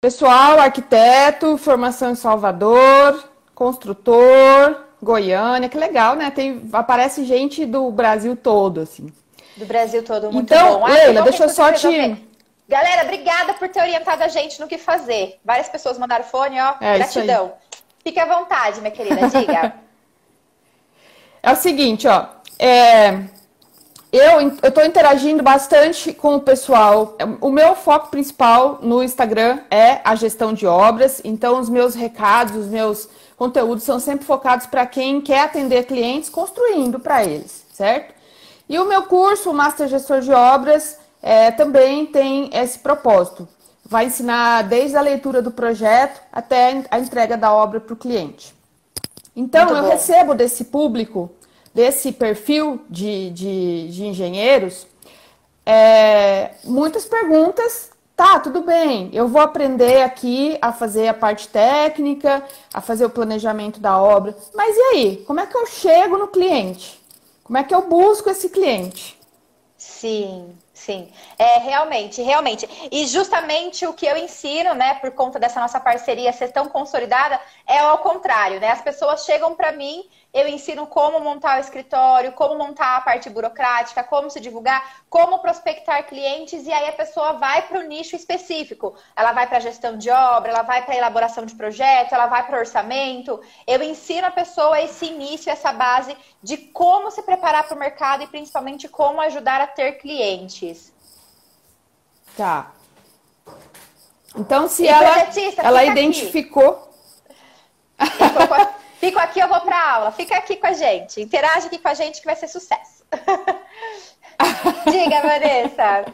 Pessoal, arquiteto, formação em Salvador, construtor, Goiânia, que legal, né? Tem, aparece gente do Brasil todo, assim. Do Brasil todo, muito então, bom. Ah, Leila, deixa eu só te... Galera, obrigada por ter orientado a gente no que fazer. Várias pessoas mandaram fone, ó. É, gratidão. Fique à vontade, minha querida, diga. é o seguinte, ó. É, eu estou interagindo bastante com o pessoal. O meu foco principal no Instagram é a gestão de obras. Então, os meus recados, os meus conteúdos são sempre focados para quem quer atender clientes, construindo para eles, certo? E o meu curso, o Master Gestor de Obras, é, também tem esse propósito. Vai ensinar desde a leitura do projeto até a entrega da obra para o cliente. Então, Muito eu bom. recebo desse público desse perfil de, de, de engenheiros, é, muitas perguntas. Tá, tudo bem, eu vou aprender aqui a fazer a parte técnica, a fazer o planejamento da obra. Mas e aí? Como é que eu chego no cliente? Como é que eu busco esse cliente? Sim, sim. É, realmente, realmente. E justamente o que eu ensino, né, por conta dessa nossa parceria ser tão consolidada, é ao contrário, né? As pessoas chegam para mim eu ensino como montar o escritório, como montar a parte burocrática, como se divulgar, como prospectar clientes, e aí a pessoa vai para o nicho específico. Ela vai para a gestão de obra, ela vai para a elaboração de projeto, ela vai para o orçamento. Eu ensino a pessoa esse início, essa base de como se preparar para o mercado e principalmente como ajudar a ter clientes. Tá. Então, se e ela, ela identificou. Fico aqui, eu vou para aula. Fica aqui com a gente. Interage aqui com a gente que vai ser sucesso. Diga, Vanessa.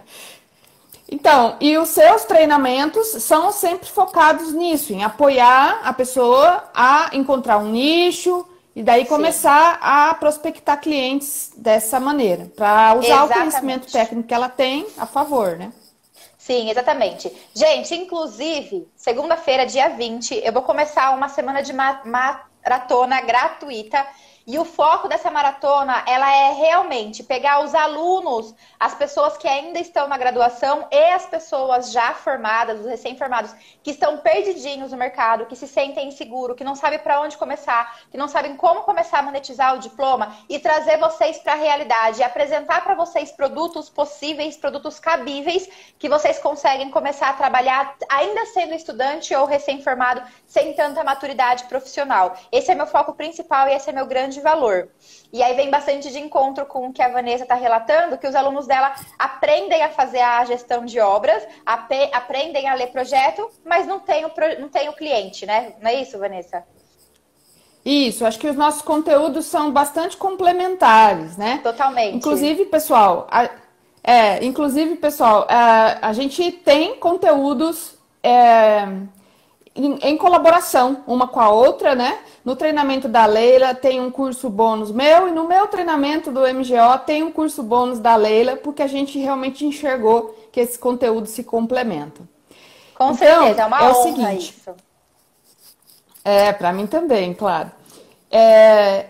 Então, e os seus treinamentos são sempre focados nisso, em apoiar a pessoa a encontrar um nicho e daí começar Sim. a prospectar clientes dessa maneira, para usar Exatamente. o conhecimento técnico que ela tem a favor, né? Sim, exatamente. Gente, inclusive, segunda-feira, dia 20, eu vou começar uma semana de ma maratona gratuita e o foco dessa maratona, ela é realmente pegar os alunos, as pessoas que ainda estão na graduação e as pessoas já formadas, os recém-formados, que estão perdidinhos no mercado, que se sentem inseguros, que não sabem para onde começar, que não sabem como começar a monetizar o diploma e trazer vocês para a realidade, apresentar para vocês produtos possíveis, produtos cabíveis, que vocês conseguem começar a trabalhar ainda sendo estudante ou recém-formado, sem tanta maturidade profissional. Esse é meu foco principal e esse é meu grande de valor. E aí vem bastante de encontro com o que a Vanessa está relatando, que os alunos dela aprendem a fazer a gestão de obras, aprendem a ler projeto, mas não tem o, não tem o cliente, né? Não é isso, Vanessa? Isso, acho que os nossos conteúdos são bastante complementares, né? Totalmente. Inclusive, pessoal, a, é, inclusive, pessoal, a, a gente tem conteúdos é, em, em, colaboração uma com a outra, né? No treinamento da Leila tem um curso bônus meu e no meu treinamento do MGO tem um curso bônus da Leila, porque a gente realmente enxergou que esses conteúdos se complementam. Com então, certeza, é uma é o seguinte, isso. É, para mim também, claro. É,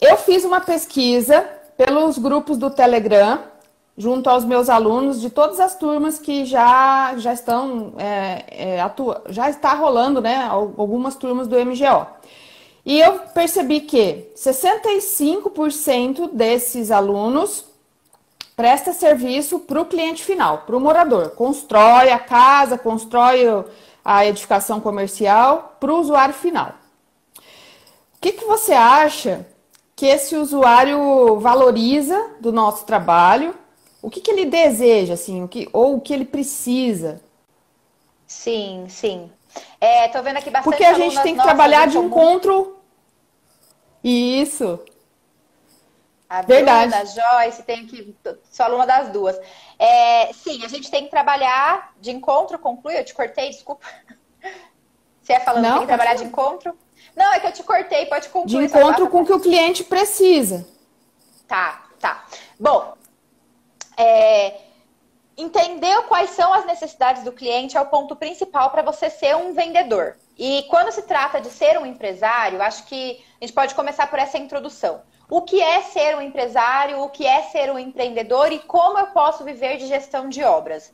eu fiz uma pesquisa pelos grupos do Telegram junto aos meus alunos de todas as turmas que já, já estão é, é, atua, já está rolando, né? Algumas turmas do MGO. E eu percebi que 65% desses alunos presta serviço para o cliente final, para o morador. Constrói a casa, constrói a edificação comercial para o usuário final. O que, que você acha que esse usuário valoriza do nosso trabalho o que, que ele deseja, assim, o que, ou o que ele precisa. Sim, sim. É, tô vendo aqui bastante Porque a gente tem que trabalhar de encontro. Isso. A Verdade. Bruna, a Joyce, tem que. Sou aluna das duas. É, sim, a gente tem que trabalhar de encontro, conclui, eu te cortei, desculpa. Você é falando Não, que tem que trabalhar de encontro? Não, é que eu te cortei, pode concluir. De encontro com o que o cliente precisa. Tá, tá. Bom, é, entender quais são as necessidades do cliente é o ponto principal para você ser um vendedor. E quando se trata de ser um empresário, acho que a gente pode começar por essa introdução. O que é ser um empresário? O que é ser um empreendedor? E como eu posso viver de gestão de obras?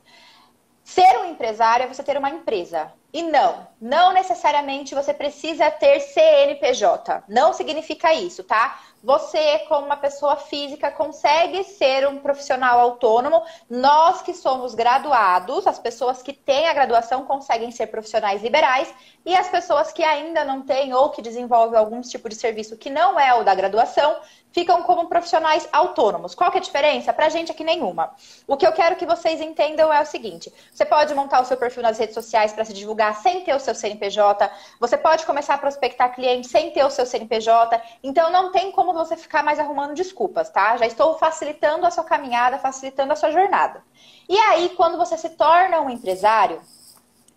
Ser um empresário é você ter uma empresa. E não. Não necessariamente você precisa ter CNPJ. Não significa isso, tá? Você, como uma pessoa física, consegue ser um profissional autônomo. Nós que somos graduados, as pessoas que têm a graduação conseguem ser profissionais liberais e as pessoas que ainda não têm ou que desenvolvem algum tipo de serviço que não é o da graduação, ficam como profissionais autônomos. Qual que é a diferença? Pra gente aqui nenhuma. O que eu quero que vocês entendam é o seguinte: você pode montar o seu perfil nas redes sociais para se divulgar sem ter o seu CNPJ, você pode começar a prospectar clientes sem ter o seu CNPJ, então não tem como você ficar mais arrumando desculpas, tá? Já estou facilitando a sua caminhada, facilitando a sua jornada. E aí, quando você se torna um empresário,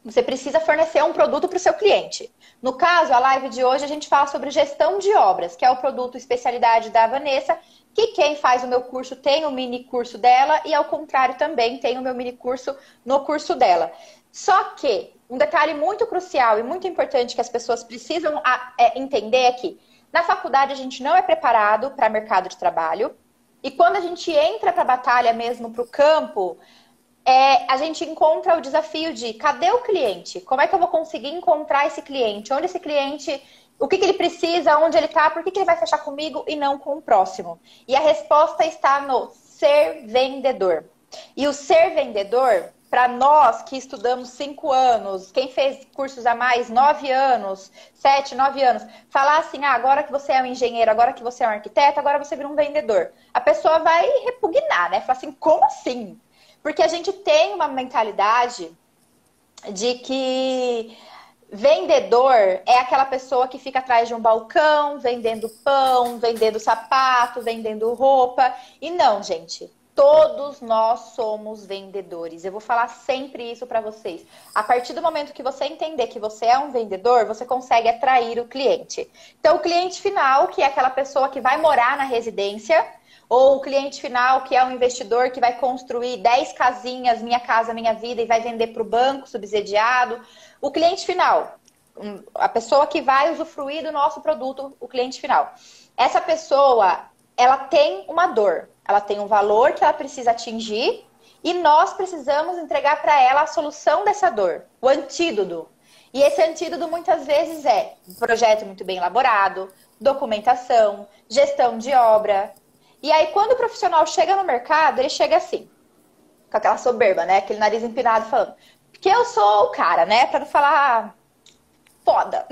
você precisa fornecer um produto para o seu cliente. No caso, a live de hoje a gente fala sobre gestão de obras, que é o produto especialidade da Vanessa, que quem faz o meu curso tem o mini curso dela e ao contrário também tem o meu mini curso no curso dela. Só que um detalhe muito crucial e muito importante que as pessoas precisam é, entender é que na faculdade a gente não é preparado para mercado de trabalho e quando a gente entra para a batalha mesmo, para o campo, é, a gente encontra o desafio de cadê o cliente? Como é que eu vou conseguir encontrar esse cliente? Onde esse cliente, o que, que ele precisa, onde ele está, por que, que ele vai fechar comigo e não com o próximo? E a resposta está no ser vendedor. E o ser vendedor, para nós que estudamos cinco anos, quem fez cursos a mais, nove anos, sete, nove anos, falar assim, ah, agora que você é um engenheiro, agora que você é um arquiteto, agora você vira um vendedor. A pessoa vai repugnar, né? Falar assim, como assim? Porque a gente tem uma mentalidade de que vendedor é aquela pessoa que fica atrás de um balcão, vendendo pão, vendendo sapato, vendendo roupa. E não, gente. Todos nós somos vendedores. Eu vou falar sempre isso para vocês. A partir do momento que você entender que você é um vendedor, você consegue atrair o cliente. Então, o cliente final, que é aquela pessoa que vai morar na residência, ou o cliente final, que é um investidor que vai construir 10 casinhas, Minha Casa Minha Vida, e vai vender para o banco subsidiado. O cliente final, a pessoa que vai usufruir do nosso produto, o cliente final. Essa pessoa, ela tem uma dor, ela tem um valor que ela precisa atingir e nós precisamos entregar para ela a solução dessa dor, o antídoto. E esse antídoto muitas vezes é um projeto muito bem elaborado, documentação, gestão de obra, e aí, quando o profissional chega no mercado, ele chega assim, com aquela soberba, né? Aquele nariz empinado, falando, porque eu sou o cara, né? Pra não falar foda.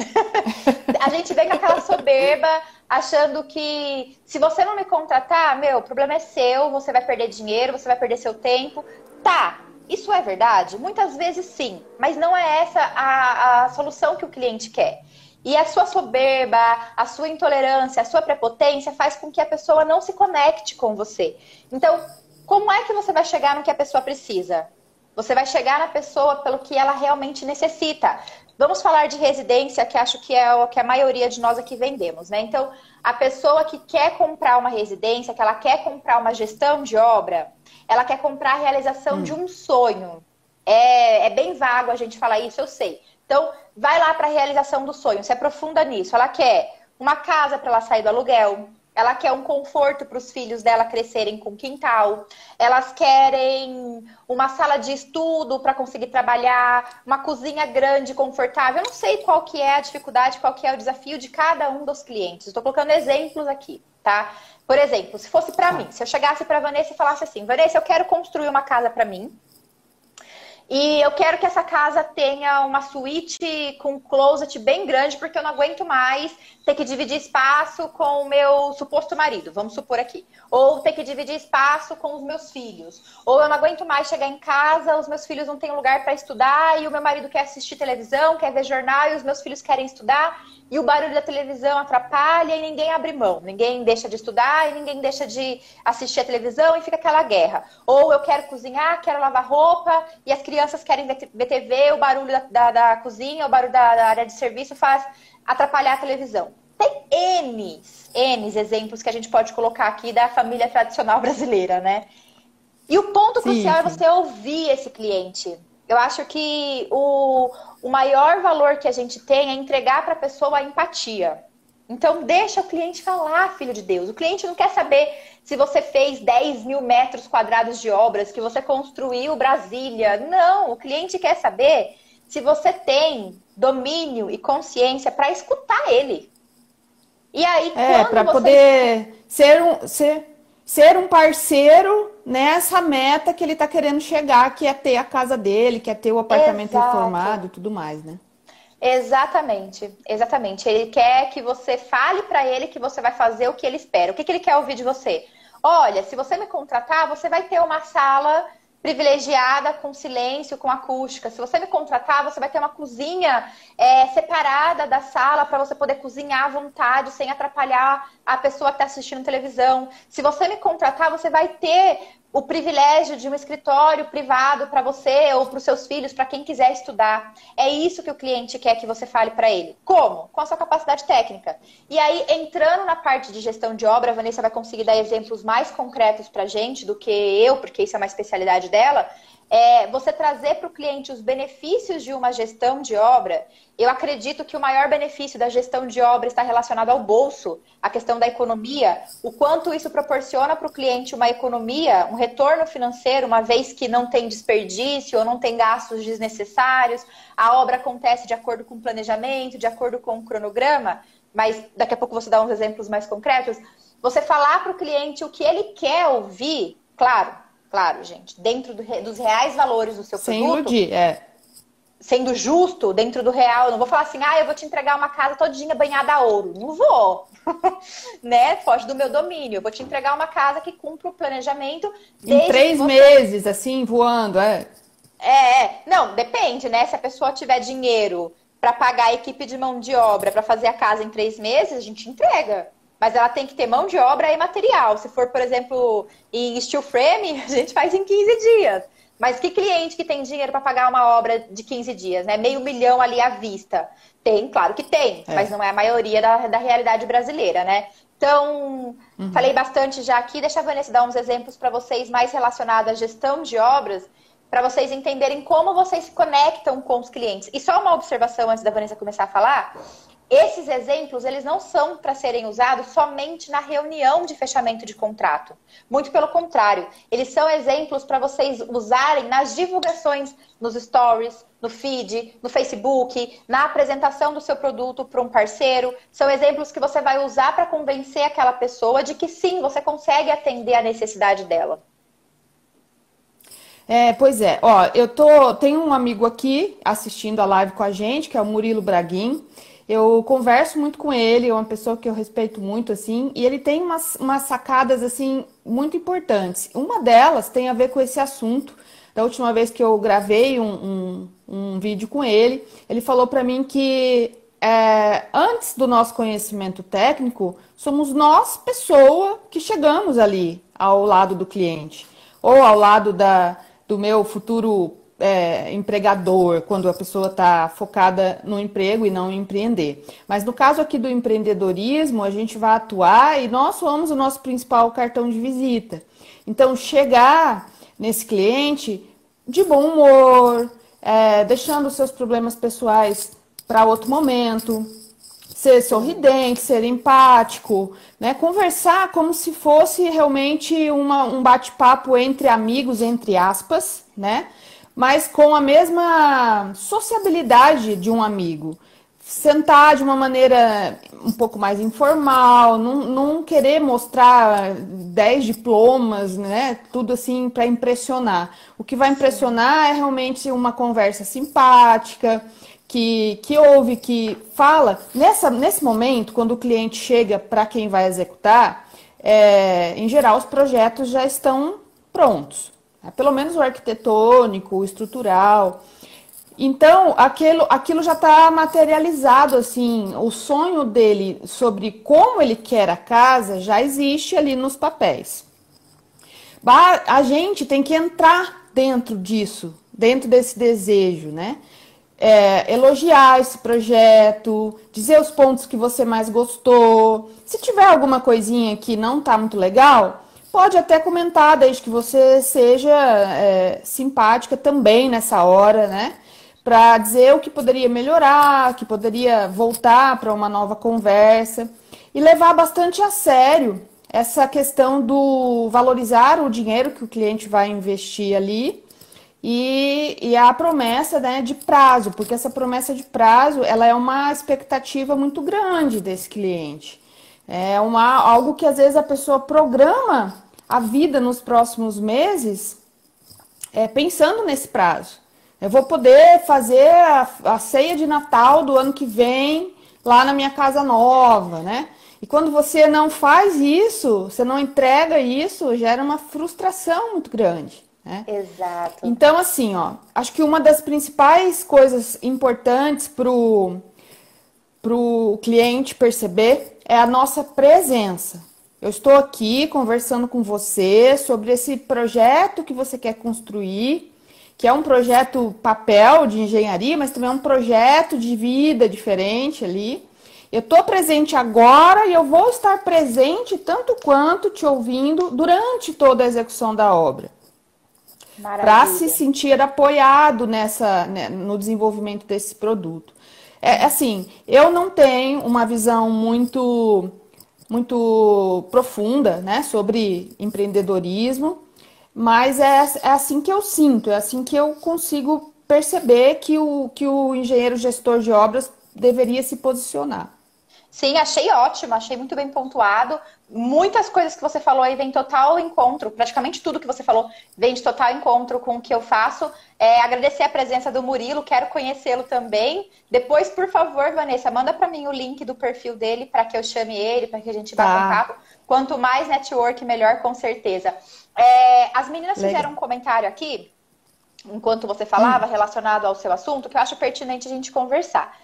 a gente vem com aquela soberba, achando que se você não me contratar, meu, o problema é seu, você vai perder dinheiro, você vai perder seu tempo. Tá, isso é verdade? Muitas vezes sim, mas não é essa a, a solução que o cliente quer. E a sua soberba, a sua intolerância, a sua prepotência faz com que a pessoa não se conecte com você. Então, como é que você vai chegar no que a pessoa precisa? Você vai chegar na pessoa pelo que ela realmente necessita. Vamos falar de residência, que acho que é o que a maioria de nós aqui vendemos, né? Então, a pessoa que quer comprar uma residência, que ela quer comprar uma gestão de obra, ela quer comprar a realização hum. de um sonho. É, é bem vago a gente falar isso, eu sei. Então, vai lá para a realização do sonho, se aprofunda nisso. Ela quer uma casa para ela sair do aluguel, ela quer um conforto para os filhos dela crescerem com quintal, elas querem uma sala de estudo para conseguir trabalhar, uma cozinha grande, confortável. Eu não sei qual que é a dificuldade, qual que é o desafio de cada um dos clientes. Estou colocando exemplos aqui, tá? Por exemplo, se fosse para mim, se eu chegasse para Vanessa e falasse assim, Vanessa, eu quero construir uma casa para mim, e eu quero que essa casa tenha uma suíte com closet bem grande, porque eu não aguento mais ter que dividir espaço com o meu suposto marido, vamos supor aqui. Ou ter que dividir espaço com os meus filhos. Ou eu não aguento mais chegar em casa, os meus filhos não têm lugar para estudar, e o meu marido quer assistir televisão, quer ver jornal, e os meus filhos querem estudar e o barulho da televisão atrapalha e ninguém abre mão, ninguém deixa de estudar e ninguém deixa de assistir a televisão e fica aquela guerra. Ou eu quero cozinhar, quero lavar roupa e as crianças querem ver TV, o barulho da, da, da cozinha, o barulho da, da, área de serviço faz atrapalhar a televisão. Tem N, N exemplos que a gente pode colocar aqui da família tradicional brasileira, né? E o ponto sim, crucial é sim. é você ouvir esse cliente. Eu acho que o, o maior valor que a gente tem é entregar para a pessoa a empatia. Então, deixa o cliente falar, filho de Deus. O cliente não quer saber se você fez 10 mil metros quadrados de obras, que você construiu Brasília. Não, o cliente quer saber se você tem domínio e consciência para escutar ele. E aí, é, para você... poder ser um, ser, ser um parceiro nessa meta que ele está querendo chegar, que é ter a casa dele, que é ter o apartamento Exato. reformado e tudo mais, né? Exatamente, exatamente. Ele quer que você fale para ele que você vai fazer o que ele espera. O que, que ele quer ouvir de você? Olha, se você me contratar, você vai ter uma sala privilegiada com silêncio, com acústica. Se você me contratar, você vai ter uma cozinha é, separada da sala para você poder cozinhar à vontade, sem atrapalhar a pessoa que está assistindo televisão. Se você me contratar, você vai ter o privilégio de um escritório privado para você ou para os seus filhos, para quem quiser estudar. É isso que o cliente quer que você fale para ele. Como? Com a sua capacidade técnica. E aí, entrando na parte de gestão de obra, a Vanessa vai conseguir dar exemplos mais concretos para gente do que eu, porque isso é uma especialidade dela é, você trazer para o cliente os benefícios de uma gestão de obra, eu acredito que o maior benefício da gestão de obra está relacionado ao bolso, a questão da economia, o quanto isso proporciona para o cliente uma economia, um retorno financeiro, uma vez que não tem desperdício ou não tem gastos desnecessários, a obra acontece de acordo com o planejamento, de acordo com o cronograma, mas daqui a pouco você dá uns exemplos mais concretos. Você falar para o cliente o que ele quer ouvir, claro, Claro, gente, dentro do, dos reais valores do seu Sem produto. Iludir, é. Sendo justo, dentro do real. Eu não vou falar assim, ah, eu vou te entregar uma casa todinha banhada a ouro. Não vou. né? Foge do meu domínio. Eu vou te entregar uma casa que cumpra o planejamento. Em três você... meses, assim, voando, é. É, é. Não, depende, né? Se a pessoa tiver dinheiro para pagar a equipe de mão de obra para fazer a casa em três meses, a gente entrega. Mas ela tem que ter mão de obra e material. Se for, por exemplo, em steel frame, a gente faz em 15 dias. Mas que cliente que tem dinheiro para pagar uma obra de 15 dias, né? Meio milhão ali à vista. Tem, claro que tem, é. mas não é a maioria da, da realidade brasileira, né? Então, uhum. falei bastante já aqui. Deixa a Vanessa dar uns exemplos para vocês mais relacionados à gestão de obras, para vocês entenderem como vocês se conectam com os clientes. E só uma observação antes da Vanessa começar a falar. Esses exemplos, eles não são para serem usados somente na reunião de fechamento de contrato. Muito pelo contrário, eles são exemplos para vocês usarem nas divulgações, nos stories, no feed, no Facebook, na apresentação do seu produto para um parceiro. São exemplos que você vai usar para convencer aquela pessoa de que sim, você consegue atender a necessidade dela. É, pois é, ó, eu tô, tem um amigo aqui assistindo a live com a gente, que é o Murilo Braguin. Eu converso muito com ele, é uma pessoa que eu respeito muito, assim, e ele tem umas, umas sacadas, assim, muito importantes. Uma delas tem a ver com esse assunto. Da última vez que eu gravei um, um, um vídeo com ele, ele falou para mim que é, antes do nosso conhecimento técnico, somos nós, pessoa, que chegamos ali ao lado do cliente, ou ao lado da, do meu futuro é, empregador, quando a pessoa está focada no emprego e não em empreender. Mas no caso aqui do empreendedorismo, a gente vai atuar e nós somos o nosso principal cartão de visita. Então, chegar nesse cliente de bom humor, é, deixando seus problemas pessoais para outro momento, ser sorridente, ser empático, né? conversar como se fosse realmente uma, um bate-papo entre amigos, entre aspas, né? Mas com a mesma sociabilidade de um amigo. Sentar de uma maneira um pouco mais informal, não, não querer mostrar 10 diplomas, né? Tudo assim para impressionar. O que vai impressionar é realmente uma conversa simpática, que, que ouve, que fala. Nessa, nesse momento, quando o cliente chega para quem vai executar, é, em geral os projetos já estão prontos. Né? Pelo menos o arquitetônico, o estrutural. Então, aquilo, aquilo já está materializado, assim, o sonho dele sobre como ele quer a casa já existe ali nos papéis. A gente tem que entrar dentro disso, dentro desse desejo, né? É, elogiar esse projeto, dizer os pontos que você mais gostou. Se tiver alguma coisinha que não está muito legal, Pode até comentar, desde que você seja é, simpática também nessa hora, né? Para dizer o que poderia melhorar, que poderia voltar para uma nova conversa e levar bastante a sério essa questão do valorizar o dinheiro que o cliente vai investir ali e, e a promessa né, de prazo, porque essa promessa de prazo ela é uma expectativa muito grande desse cliente. É uma, algo que às vezes a pessoa programa a vida nos próximos meses é, pensando nesse prazo. Eu vou poder fazer a, a ceia de Natal do ano que vem lá na minha casa nova, né? E quando você não faz isso, você não entrega isso, gera uma frustração muito grande. Né? Exato. Então, assim, ó, acho que uma das principais coisas importantes para o cliente perceber é a nossa presença. Eu estou aqui conversando com você sobre esse projeto que você quer construir, que é um projeto papel de engenharia, mas também é um projeto de vida diferente ali. Eu estou presente agora e eu vou estar presente tanto quanto te ouvindo durante toda a execução da obra. Para se sentir apoiado nessa, né, no desenvolvimento desse produto. É assim, eu não tenho uma visão muito muito profunda, né, sobre empreendedorismo, mas é, é assim que eu sinto, é assim que eu consigo perceber que o, que o engenheiro gestor de obras deveria se posicionar. Sim, achei ótimo, achei muito bem pontuado. Muitas coisas que você falou aí vem total encontro, praticamente tudo que você falou vem de total encontro com o que eu faço. É, agradecer a presença do Murilo, quero conhecê-lo também. Depois, por favor, Vanessa, manda para mim o link do perfil dele para que eu chame ele, para que a gente vá tá. um papo. Quanto mais network, melhor, com certeza. É, as meninas Legal. fizeram um comentário aqui, enquanto você falava, hum. relacionado ao seu assunto, que eu acho pertinente a gente conversar.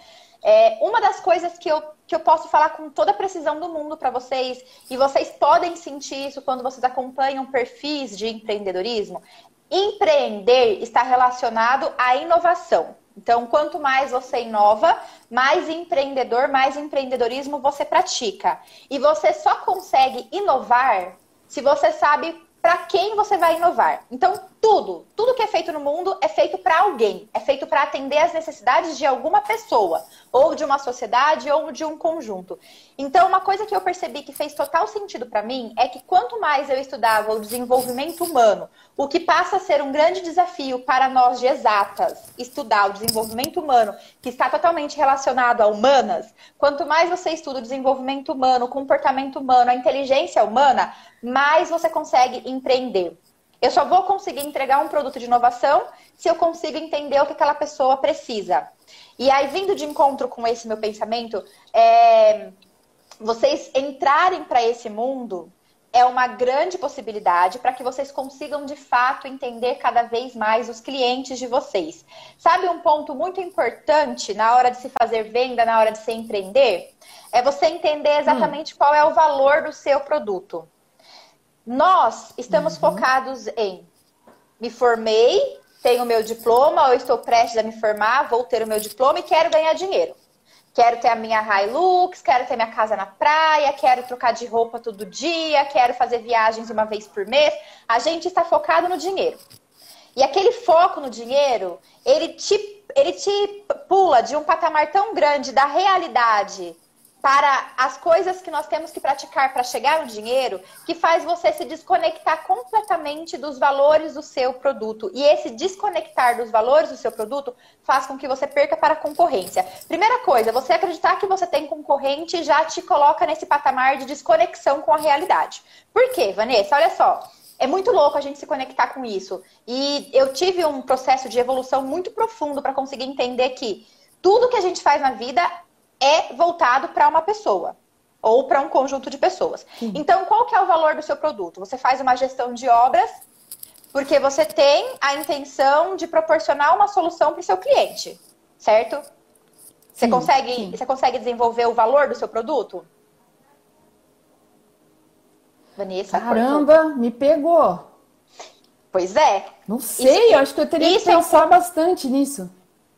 É, uma das coisas que eu, que eu posso falar com toda a precisão do mundo para vocês, e vocês podem sentir isso quando vocês acompanham perfis de empreendedorismo, empreender está relacionado à inovação. Então, quanto mais você inova, mais empreendedor, mais empreendedorismo você pratica. E você só consegue inovar se você sabe para quem você vai inovar. Então, tudo, tudo que é feito no mundo é feito para alguém, é feito para atender as necessidades de alguma pessoa, ou de uma sociedade, ou de um conjunto. Então, uma coisa que eu percebi que fez total sentido para mim é que quanto mais eu estudava o desenvolvimento humano, o que passa a ser um grande desafio para nós de exatas, estudar o desenvolvimento humano, que está totalmente relacionado a humanas, quanto mais você estuda o desenvolvimento humano, o comportamento humano, a inteligência humana, mais você consegue empreender. Eu só vou conseguir entregar um produto de inovação se eu consigo entender o que aquela pessoa precisa. E aí, vindo de encontro com esse meu pensamento, é... vocês entrarem para esse mundo é uma grande possibilidade para que vocês consigam de fato entender cada vez mais os clientes de vocês. Sabe um ponto muito importante na hora de se fazer venda, na hora de se empreender? É você entender exatamente hum. qual é o valor do seu produto. Nós estamos uhum. focados em me formei, tenho meu diploma, ou estou prestes a me formar, vou ter o meu diploma e quero ganhar dinheiro. Quero ter a minha Hilux, quero ter minha casa na praia, quero trocar de roupa todo dia, quero fazer viagens uma vez por mês. A gente está focado no dinheiro. E aquele foco no dinheiro, ele te, ele te pula de um patamar tão grande da realidade para as coisas que nós temos que praticar para chegar no dinheiro, que faz você se desconectar completamente dos valores do seu produto. E esse desconectar dos valores do seu produto faz com que você perca para a concorrência. Primeira coisa, você acreditar que você tem concorrente já te coloca nesse patamar de desconexão com a realidade. Por quê, Vanessa? Olha só. É muito louco a gente se conectar com isso. E eu tive um processo de evolução muito profundo para conseguir entender que tudo que a gente faz na vida é voltado para uma pessoa ou para um conjunto de pessoas. Sim. Então, qual que é o valor do seu produto? Você faz uma gestão de obras porque você tem a intenção de proporcionar uma solução para o seu cliente, certo? Você, sim, consegue, sim. você consegue desenvolver o valor do seu produto? Vanessa? Caramba, cortou. me pegou. Pois é. Não sei, isso, acho que eu teria que pensar é... bastante nisso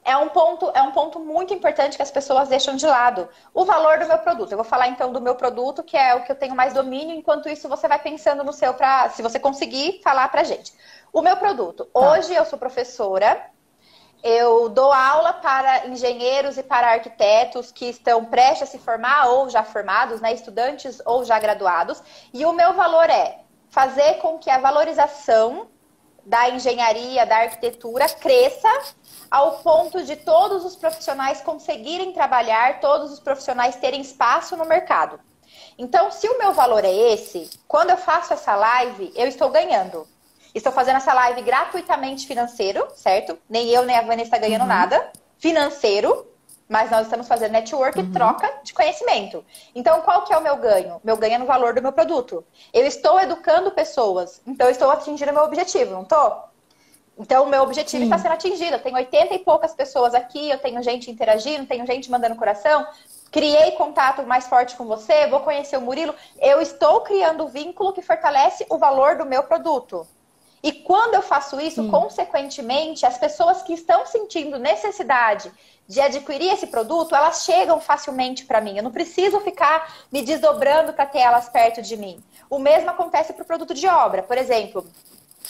é um ponto, é um ponto muito importante que as pessoas deixam de lado. O valor do meu produto. Eu vou falar então do meu produto, que é o que eu tenho mais domínio, enquanto isso você vai pensando no seu para, se você conseguir falar pra gente. O meu produto. Tá. Hoje eu sou professora. Eu dou aula para engenheiros e para arquitetos que estão prestes a se formar ou já formados, né, estudantes ou já graduados. E o meu valor é fazer com que a valorização da engenharia, da arquitetura cresça ao ponto de todos os profissionais conseguirem trabalhar, todos os profissionais terem espaço no mercado. Então, se o meu valor é esse, quando eu faço essa live, eu estou ganhando. Estou fazendo essa live gratuitamente financeiro, certo? Nem eu nem a Vanessa está ganhando uhum. nada. Financeiro, mas nós estamos fazendo network uhum. troca de conhecimento. Então, qual que é o meu ganho? Meu ganho é no valor do meu produto. Eu estou educando pessoas, então eu estou atingindo o meu objetivo, não estou? Então, o meu objetivo está sendo atingido. Eu tenho 80 e poucas pessoas aqui, eu tenho gente interagindo, tenho gente mandando coração. Criei contato mais forte com você, vou conhecer o Murilo. Eu estou criando o vínculo que fortalece o valor do meu produto. E quando eu faço isso, Sim. consequentemente, as pessoas que estão sentindo necessidade de adquirir esse produto, elas chegam facilmente para mim. Eu não preciso ficar me desdobrando para ter elas perto de mim. O mesmo acontece para o produto de obra. Por exemplo,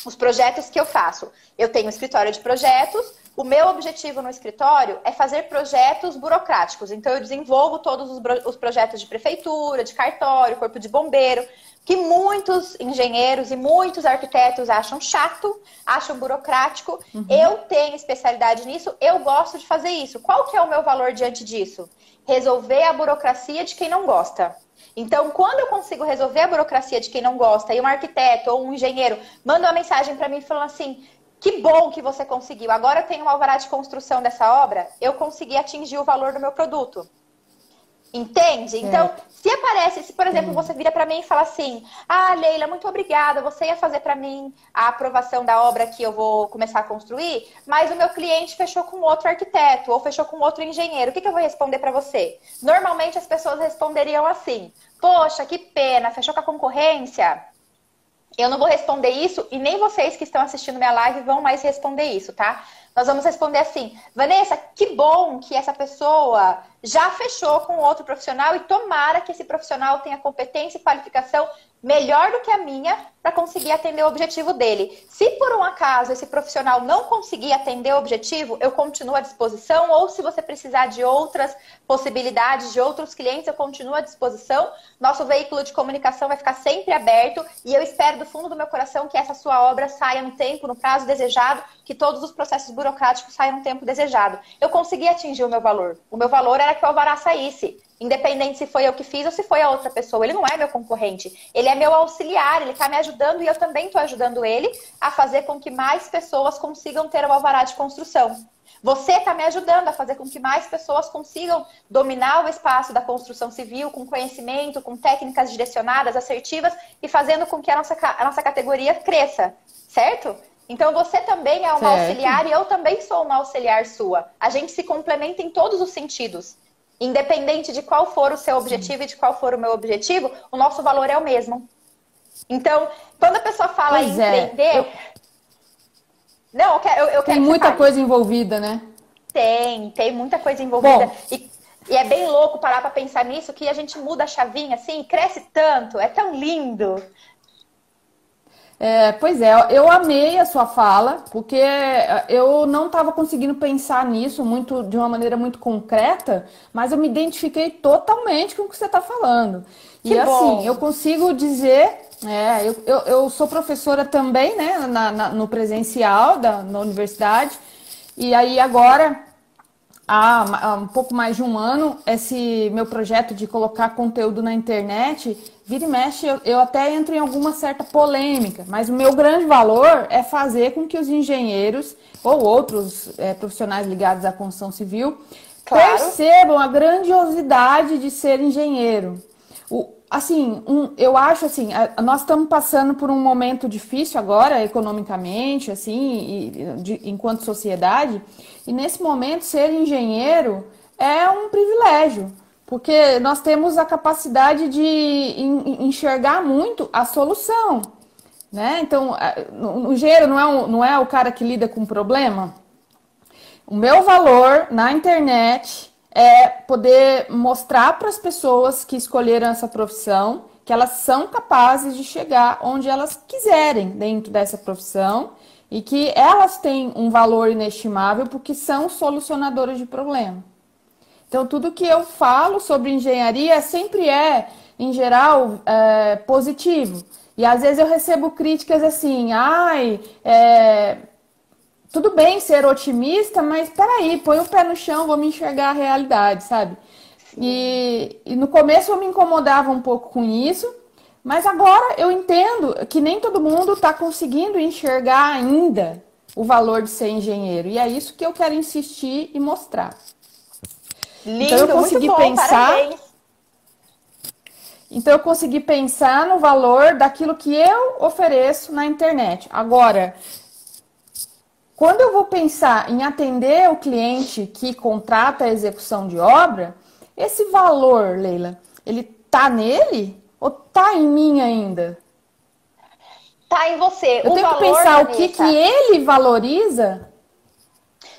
os projetos que eu faço. Eu tenho um escritório de projetos. O meu objetivo no escritório é fazer projetos burocráticos. Então, eu desenvolvo todos os, os projetos de prefeitura, de cartório, corpo de bombeiro, que muitos engenheiros e muitos arquitetos acham chato, acham burocrático. Uhum. Eu tenho especialidade nisso, eu gosto de fazer isso. Qual que é o meu valor diante disso? Resolver a burocracia de quem não gosta. Então, quando eu consigo resolver a burocracia de quem não gosta, e um arquiteto ou um engenheiro manda uma mensagem para mim falando assim: que bom que você conseguiu, agora tenho um alvará de construção dessa obra, eu consegui atingir o valor do meu produto. Entende? Então, se aparece, se por exemplo você vira para mim e fala assim: "Ah, Leila, muito obrigada, você ia fazer para mim a aprovação da obra que eu vou começar a construir, mas o meu cliente fechou com outro arquiteto ou fechou com outro engenheiro. O que, que eu vou responder para você?" Normalmente as pessoas responderiam assim: "Poxa, que pena, fechou com a concorrência." Eu não vou responder isso e nem vocês que estão assistindo minha live vão mais responder isso, tá? Nós vamos responder assim: Vanessa, que bom que essa pessoa já fechou com outro profissional e tomara que esse profissional tenha competência e qualificação melhor do que a minha para conseguir atender o objetivo dele. Se por um acaso esse profissional não conseguir atender o objetivo, eu continuo à disposição, ou se você precisar de outras possibilidades, de outros clientes, eu continuo à disposição. Nosso veículo de comunicação vai ficar sempre aberto e eu espero do fundo do meu coração que essa sua obra saia no tempo, no prazo desejado, que todos os processos burocráticos saiam no tempo desejado. Eu consegui atingir o meu valor. O meu valor era que o alvará saísse. Independente se foi eu que fiz ou se foi a outra pessoa. Ele não é meu concorrente. Ele é meu auxiliar, ele está me ajudando e eu também estou ajudando ele a fazer com que mais pessoas consigam ter o alvará de construção. Você está me ajudando a fazer com que mais pessoas consigam dominar o espaço da construção civil com conhecimento, com técnicas direcionadas, assertivas e fazendo com que a nossa, a nossa categoria cresça, certo? Então você também é uma certo. auxiliar e eu também sou uma auxiliar sua. A gente se complementa em todos os sentidos. Independente de qual for o seu objetivo Sim. e de qual for o meu objetivo, o nosso valor é o mesmo. Então, quando a pessoa fala pois em é. empreender. Eu... Não, eu quero. Eu, eu tem quero muita coisa envolvida, né? Tem, tem muita coisa envolvida. E, e, é bem louco parar para pensar nisso, que a gente muda a chavinha assim, cresce tanto, é tão lindo. É, pois é, eu amei a sua fala, porque eu não estava conseguindo pensar nisso muito de uma maneira muito concreta, mas eu me identifiquei totalmente com o que você está falando. Que e bom. assim, eu consigo dizer, é, eu, eu, eu, sou professora também, né, na, na, no presencial da, na universidade, e aí agora há um pouco mais de um ano, esse meu projeto de colocar conteúdo na internet, vira e mexe, eu, eu, até entro em alguma certa polêmica, mas o meu grande valor é fazer com que os engenheiros ou outros é, profissionais ligados à construção civil claro. percebam a grandiosidade de ser engenheiro. O, assim, um, eu acho assim, a, nós estamos passando por um momento difícil agora, economicamente, assim, e, de, enquanto sociedade, e nesse momento ser engenheiro é um privilégio, porque nós temos a capacidade de enxergar muito a solução, né? Então, o engenheiro não é, um, não é o cara que lida com o problema. O meu valor na internet é poder mostrar para as pessoas que escolheram essa profissão que elas são capazes de chegar onde elas quiserem dentro dessa profissão e que elas têm um valor inestimável porque são solucionadoras de problema. Então, tudo que eu falo sobre engenharia sempre é, em geral, é, positivo. E às vezes eu recebo críticas assim, ai, é, tudo bem ser otimista, mas peraí, põe o pé no chão, vou me enxergar a realidade, sabe? E, e, no começo eu me incomodava um pouco com isso, mas agora eu entendo que nem todo mundo está conseguindo enxergar ainda o valor de ser engenheiro. E é isso que eu quero insistir e mostrar. Lindo, então eu consegui bom, pensar. Parabéns. Então eu consegui pensar no valor daquilo que eu ofereço na internet. Agora, quando eu vou pensar em atender o cliente que contrata a execução de obra, esse valor, Leila, ele tá nele ou tá em mim ainda? Tá em você. Eu o tenho valor, que pensar Vanessa, o que, que ele valoriza?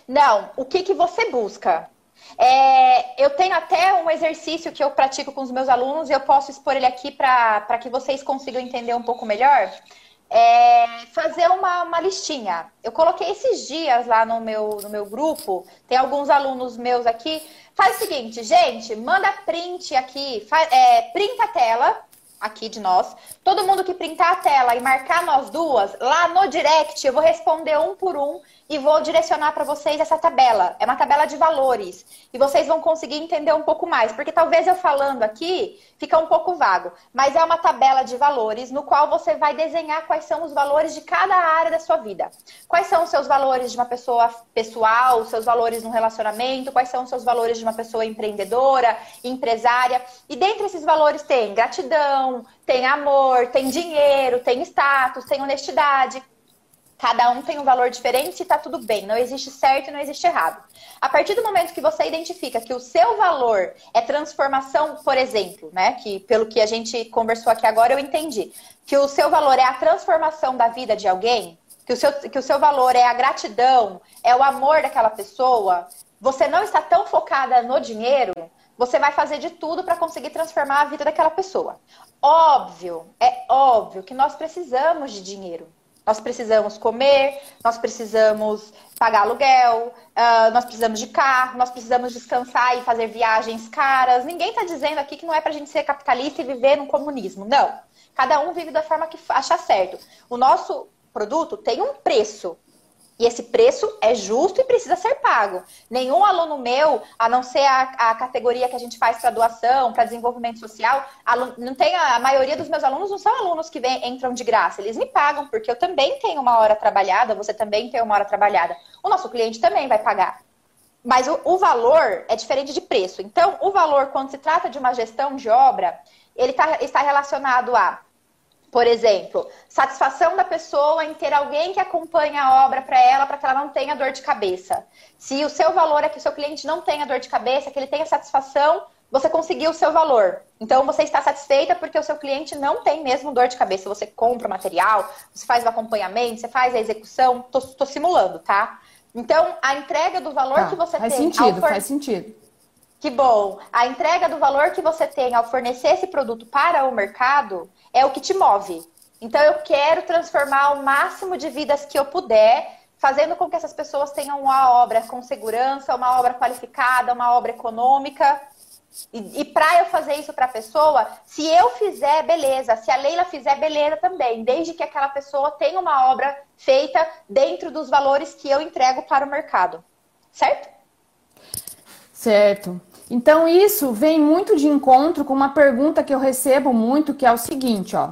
Não, o que, que você busca. É, eu tenho até um exercício que eu pratico com os meus alunos e eu posso expor ele aqui para que vocês consigam entender um pouco melhor. É fazer uma, uma listinha. Eu coloquei esses dias lá no meu, no meu grupo, tem alguns alunos meus aqui. Faz o seguinte, gente, manda print aqui, faz, é, printa a tela aqui de nós. Todo mundo que printar a tela e marcar nós duas, lá no direct, eu vou responder um por um e vou direcionar para vocês essa tabela. É uma tabela de valores. E vocês vão conseguir entender um pouco mais. Porque talvez eu falando aqui fica um pouco vago. Mas é uma tabela de valores no qual você vai desenhar quais são os valores de cada área da sua vida. Quais são os seus valores de uma pessoa pessoal, os seus valores no relacionamento, quais são os seus valores de uma pessoa empreendedora, empresária. E dentre esses valores tem gratidão, tem amor, tem dinheiro, tem status, tem honestidade. Cada um tem um valor diferente e tá tudo bem. Não existe certo e não existe errado. A partir do momento que você identifica que o seu valor é transformação, por exemplo, né? Que pelo que a gente conversou aqui agora, eu entendi. Que o seu valor é a transformação da vida de alguém, que o seu, que o seu valor é a gratidão, é o amor daquela pessoa, você não está tão focada no dinheiro, você vai fazer de tudo para conseguir transformar a vida daquela pessoa. Óbvio, é óbvio que nós precisamos de dinheiro. Nós precisamos comer, nós precisamos pagar aluguel, uh, nós precisamos de carro, nós precisamos descansar e fazer viagens caras. Ninguém está dizendo aqui que não é para a gente ser capitalista e viver num comunismo. Não. Cada um vive da forma que achar certo. O nosso produto tem um preço. E esse preço é justo e precisa ser pago. Nenhum aluno meu, a não ser a, a categoria que a gente faz para doação, para desenvolvimento social, aluno, não tem a, a, maioria dos meus alunos não são alunos que vem, entram de graça. Eles me pagam, porque eu também tenho uma hora trabalhada, você também tem uma hora trabalhada. O nosso cliente também vai pagar. Mas o, o valor é diferente de preço. Então, o valor, quando se trata de uma gestão de obra, ele tá, está relacionado a por exemplo, satisfação da pessoa em ter alguém que acompanha a obra para ela, para que ela não tenha dor de cabeça. Se o seu valor é que o seu cliente não tenha dor de cabeça, que ele tenha satisfação, você conseguiu o seu valor. Então você está satisfeita porque o seu cliente não tem mesmo dor de cabeça. Você compra o material, você faz o acompanhamento, você faz a execução. Tô simulando, tá? Então a entrega do valor tá, que você faz tem. Faz sentido, for... faz sentido. Que bom. A entrega do valor que você tem ao fornecer esse produto para o mercado é o que te move. Então eu quero transformar o máximo de vidas que eu puder, fazendo com que essas pessoas tenham uma obra com segurança, uma obra qualificada, uma obra econômica. E, e para eu fazer isso para a pessoa, se eu fizer, beleza. Se a Leila fizer, beleza também. Desde que aquela pessoa tenha uma obra feita dentro dos valores que eu entrego para o mercado. Certo? Certo. Então, isso vem muito de encontro com uma pergunta que eu recebo muito, que é o seguinte, ó.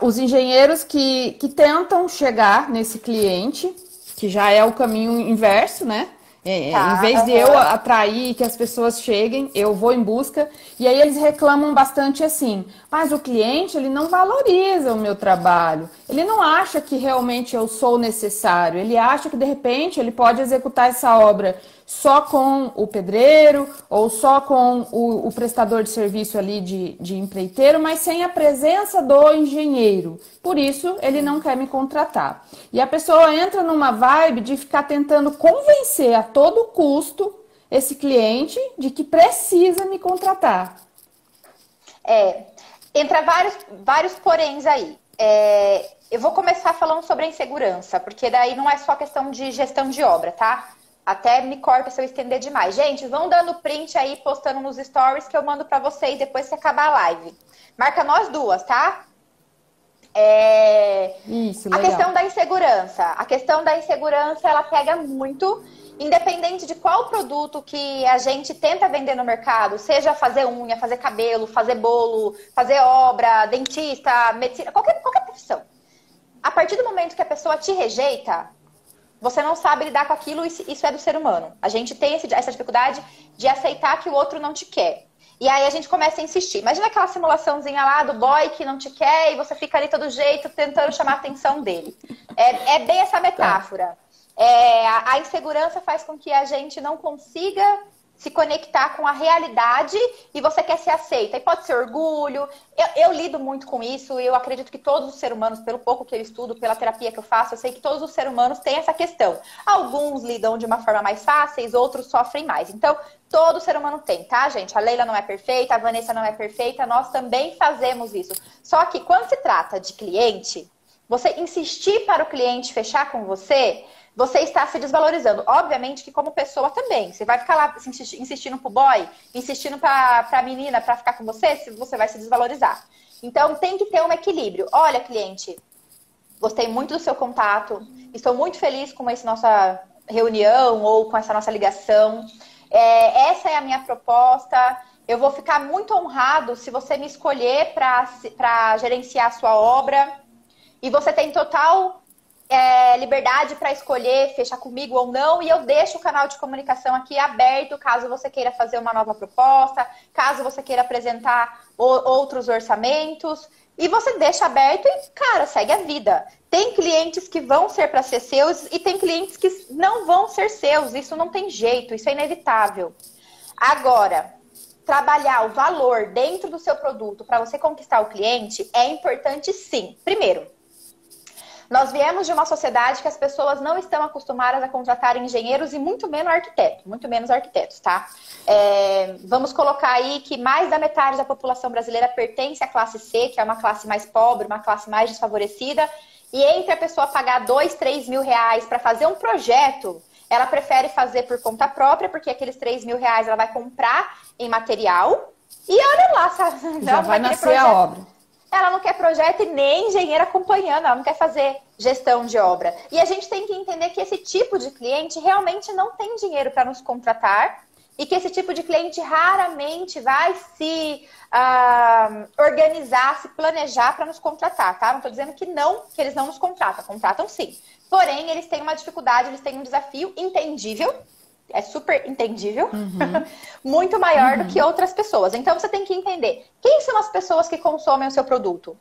Os engenheiros que, que tentam chegar nesse cliente, que já é o caminho inverso, né? É, tá, em vez de eu atrair que as pessoas cheguem, eu vou em busca. E aí eles reclamam bastante assim: mas o cliente ele não valoriza o meu trabalho. Ele não acha que realmente eu sou necessário. Ele acha que de repente ele pode executar essa obra só com o pedreiro ou só com o, o, prestador de serviço ali de, de empreiteiro, mas sem a presença do engenheiro. Por isso, ele não quer me contratar. E a pessoa entra numa vibe de ficar tentando convencer a todo custo esse cliente de que precisa me contratar. É, entra vários, vários poréns aí. É, eu vou começar falando sobre a insegurança, porque daí não é só questão de gestão de obra, tá? Até me corta se eu estender demais. Gente, vão dando print aí, postando nos stories que eu mando para vocês depois que acabar a live. Marca nós duas, tá? É... Isso, legal. A questão da insegurança. A questão da insegurança, ela pega muito, independente de qual produto que a gente tenta vender no mercado, seja fazer unha, fazer cabelo, fazer bolo, fazer obra, dentista, medicina, qualquer, qualquer profissão. A partir do momento que a pessoa te rejeita, você não sabe lidar com aquilo, isso é do ser humano. A gente tem essa dificuldade de aceitar que o outro não te quer. E aí a gente começa a insistir. Imagina aquela simulaçãozinha lá do boy que não te quer e você fica ali todo jeito tentando chamar a atenção dele. É, é bem essa metáfora. É, a, a insegurança faz com que a gente não consiga se conectar com a realidade e você quer ser aceita. E pode ser orgulho. Eu, eu, lido muito com isso e eu acredito que todos os seres humanos, pelo pouco que eu estudo, pela terapia que eu faço, eu sei que todos os seres humanos têm essa questão. Alguns lidam de uma forma mais fácil, outros sofrem mais. Então, todo ser humano tem, tá, gente? A Leila não é perfeita, a Vanessa não é perfeita, nós também fazemos isso. Só que quando se trata de cliente, você insistir para o cliente fechar com você, você está se desvalorizando. Obviamente que como pessoa também. Você vai ficar lá insistindo pro boy, insistindo pra, pra menina pra ficar com você, você vai se desvalorizar. Então tem que ter um equilíbrio. Olha, cliente, gostei muito do seu contato, estou muito feliz com essa nossa reunião ou com essa nossa ligação. É, essa é a minha proposta. Eu vou ficar muito honrado se você me escolher para gerenciar a sua obra. E você tem total é, liberdade para escolher fechar comigo ou não, e eu deixo o canal de comunicação aqui aberto caso você queira fazer uma nova proposta, caso você queira apresentar outros orçamentos. E você deixa aberto e, cara, segue a vida. Tem clientes que vão ser para ser seus e tem clientes que não vão ser seus. Isso não tem jeito, isso é inevitável. Agora, trabalhar o valor dentro do seu produto para você conquistar o cliente é importante sim. Primeiro, nós viemos de uma sociedade que as pessoas não estão acostumadas a contratar engenheiros e muito menos arquitetos, muito menos arquitetos, tá? É, vamos colocar aí que mais da metade da população brasileira pertence à classe C, que é uma classe mais pobre, uma classe mais desfavorecida, e entre a pessoa pagar dois, três mil reais para fazer um projeto, ela prefere fazer por conta própria, porque aqueles três mil reais ela vai comprar em material. E olha lá, sabe? Já vai nascer projeto. a obra ela não quer projeto e nem engenheiro acompanhando, ela não quer fazer gestão de obra. E a gente tem que entender que esse tipo de cliente realmente não tem dinheiro para nos contratar e que esse tipo de cliente raramente vai se uh, organizar, se planejar para nos contratar, tá? Não estou dizendo que não, que eles não nos contratam, contratam sim. Porém, eles têm uma dificuldade, eles têm um desafio entendível é super entendível, uhum. muito maior uhum. do que outras pessoas. Então você tem que entender quem são as pessoas que consomem o seu produto.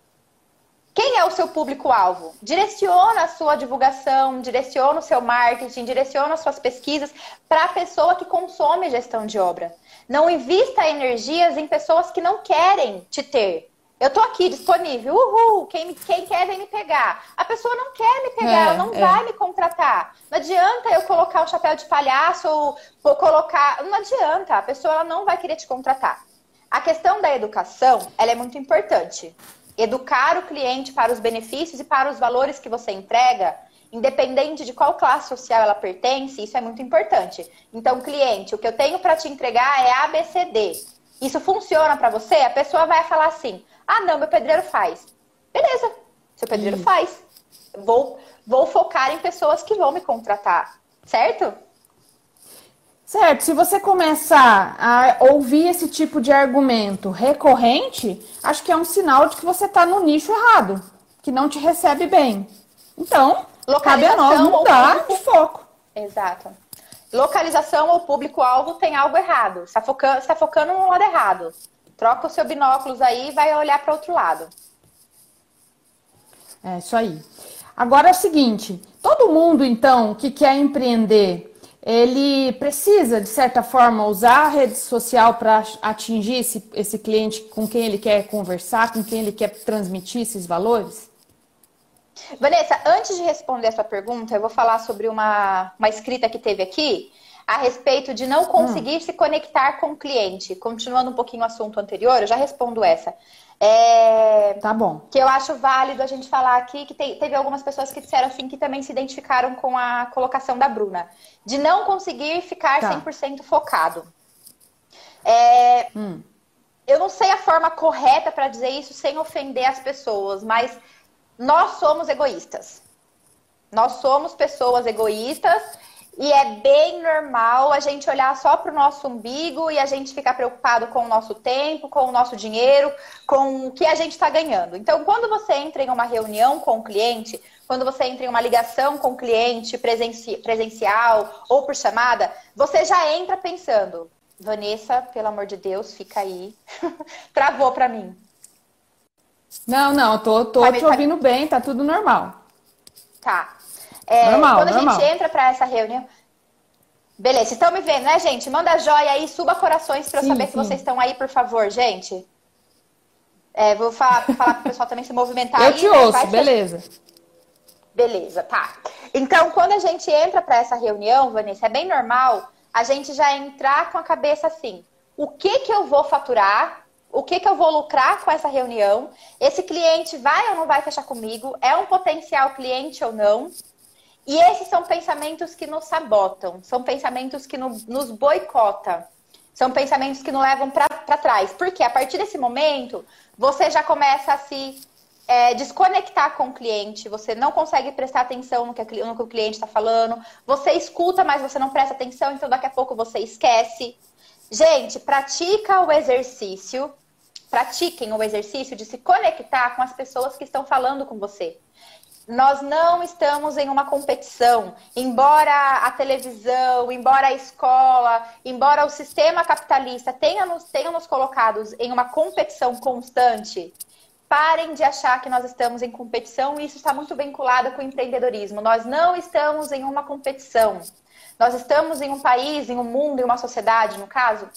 Quem é o seu público-alvo? Direciona a sua divulgação, direciona o seu marketing, direciona as suas pesquisas para a pessoa que consome gestão de obra. Não invista energias em pessoas que não querem te ter. Eu tô aqui disponível, uhul, quem, quem quer vem me pegar. A pessoa não quer me pegar, é, ela não é. vai me contratar. Não adianta eu colocar um chapéu de palhaço ou, ou colocar. Não adianta, a pessoa ela não vai querer te contratar. A questão da educação, ela é muito importante. Educar o cliente para os benefícios e para os valores que você entrega, independente de qual classe social ela pertence, isso é muito importante. Então, cliente, o que eu tenho para te entregar é ABCD. Isso funciona para você? A pessoa vai falar assim: ah, não, meu pedreiro faz. Beleza, seu pedreiro Isso. faz. Vou, vou focar em pessoas que vão me contratar, certo? Certo, se você começar a ouvir esse tipo de argumento recorrente, acho que é um sinal de que você está no nicho errado, que não te recebe bem. Então, cabe a nós mudar de foco. Exato. Localização ou público-alvo tem algo errado. Está focando, está focando no lado errado. Troca o seu binóculos aí e vai olhar para outro lado. É isso aí. Agora é o seguinte: todo mundo, então, que quer empreender, ele precisa, de certa forma, usar a rede social para atingir esse, esse cliente com quem ele quer conversar, com quem ele quer transmitir esses valores? Vanessa, antes de responder essa pergunta, eu vou falar sobre uma, uma escrita que teve aqui a respeito de não conseguir hum. se conectar com o cliente. Continuando um pouquinho o assunto anterior, eu já respondo essa. É... Tá bom. Que eu acho válido a gente falar aqui que te, teve algumas pessoas que disseram assim que também se identificaram com a colocação da Bruna. De não conseguir ficar tá. 100% focado. É... Hum. Eu não sei a forma correta para dizer isso sem ofender as pessoas, mas nós somos egoístas. Nós somos pessoas egoístas e é bem normal a gente olhar só para o nosso umbigo e a gente ficar preocupado com o nosso tempo, com o nosso dinheiro, com o que a gente está ganhando. Então, quando você entra em uma reunião com o cliente, quando você entra em uma ligação com o cliente presenci presencial ou por chamada, você já entra pensando: Vanessa, pelo amor de Deus, fica aí. Travou para mim. Não, não, tô, tô te ouvindo bem, tá tudo normal. Tá. É, normal, quando normal. a gente entra para essa reunião. Beleza, estão me vendo, né, gente? Manda joia aí, suba corações para eu saber sim. que vocês estão aí, por favor, gente. É, vou falar, falar para o pessoal também se movimentar. Eu aí, te né? ouço, beleza. Beleza, tá. Então, quando a gente entra para essa reunião, Vanessa, é bem normal a gente já entrar com a cabeça assim: o que que eu vou faturar? O que que eu vou lucrar com essa reunião? Esse cliente vai ou não vai fechar comigo? É um potencial cliente ou não? E esses são pensamentos que nos sabotam, são pensamentos que no, nos boicota, são pensamentos que nos levam para trás. Porque a partir desse momento, você já começa a se é, desconectar com o cliente, você não consegue prestar atenção no que, no que o cliente está falando, você escuta, mas você não presta atenção, então daqui a pouco você esquece. Gente, pratica o exercício, pratiquem o exercício de se conectar com as pessoas que estão falando com você. Nós não estamos em uma competição. Embora a televisão, embora a escola, embora o sistema capitalista tenha nos, tenha nos colocados em uma competição constante, Parem de achar que nós estamos em competição e isso está muito vinculado com o empreendedorismo. Nós não estamos em uma competição. Nós estamos em um país, em um mundo, em uma sociedade, no caso,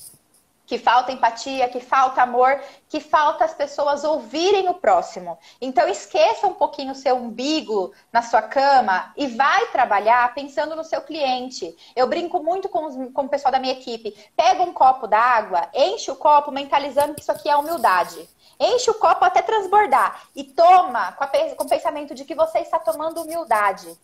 que falta empatia, que falta amor, que falta as pessoas ouvirem o próximo. Então esqueça um pouquinho o seu umbigo na sua cama e vai trabalhar pensando no seu cliente. Eu brinco muito com, os, com o pessoal da minha equipe. Pega um copo d'água, enche o copo mentalizando que isso aqui é humildade. Enche o copo até transbordar e toma com, a, com o pensamento de que você está tomando humildade.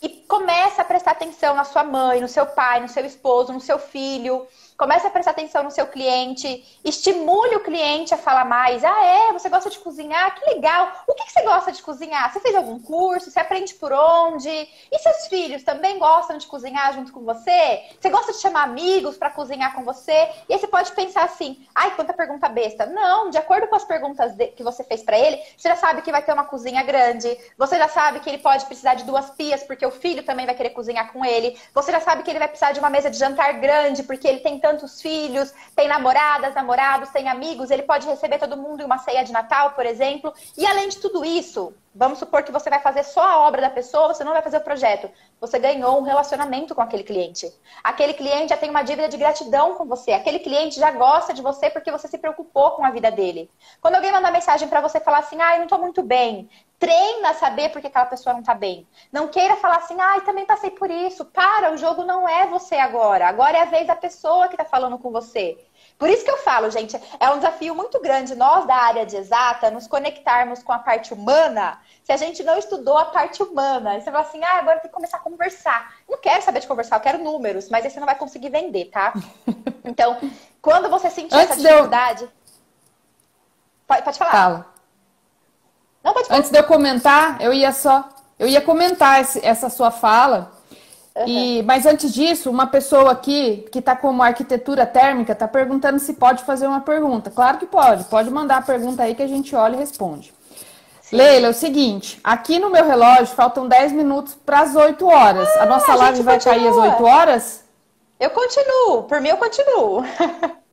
E começa a prestar atenção na sua mãe, no seu pai, no seu esposo, no seu filho comece a prestar atenção no seu cliente, estimule o cliente a falar mais. Ah, é? Você gosta de cozinhar? Que legal! O que, você gosta de cozinhar? Você fez algum curso? Você aprende por onde? E seus filhos também gostam de cozinhar junto com você? Você gosta de chamar amigos para cozinhar com você? E aí você pode pensar assim: ai, quanta pergunta besta. Não, de acordo com as perguntas que você fez para ele, você já sabe que vai ter uma cozinha grande, você já sabe que ele pode precisar de duas pias, porque o filho também vai querer cozinhar com ele, você já sabe que ele vai precisar de uma mesa de jantar grande, porque ele tem tantos filhos, tem namoradas, namorados, tem amigos, ele pode receber todo mundo em uma ceia de Natal, por exemplo. E além de tudo isso, vamos supor que você vai fazer só a obra da pessoa, você não vai fazer o projeto. Você ganhou um relacionamento com aquele cliente. Aquele cliente já tem uma dívida de gratidão com você. Aquele cliente já gosta de você porque você se preocupou com a vida dele. Quando alguém manda mensagem para você falar assim, ah, eu não tô muito bem, treina a saber porque aquela pessoa não tá bem. Não queira falar assim, ai, ah, também passei por isso. Para, o jogo não é você agora. Agora é a vez da pessoa que tá falando com você. Por isso que eu falo, gente, é um desafio muito grande nós da área de exata nos conectarmos com a parte humana, se a gente não estudou a parte humana. Você fala assim, ah, agora tem que começar a conversar. Não quero saber de conversar, eu quero números, mas aí você não vai conseguir vender, tá? Então, quando você sentir Antes essa dificuldade. Eu... Pode, pode falar. Fala. Não, pode falar. Antes de eu comentar, eu ia só. Eu ia comentar esse, essa sua fala. Uhum. E, mas antes disso, uma pessoa aqui que está como arquitetura térmica está perguntando se pode fazer uma pergunta. Claro que pode. Pode mandar a pergunta aí que a gente olha e responde. Sim. Leila, é o seguinte, aqui no meu relógio faltam 10 minutos para as 8 horas. Ah, a nossa a live vai continua. cair às 8 horas? Eu continuo, por mim eu continuo.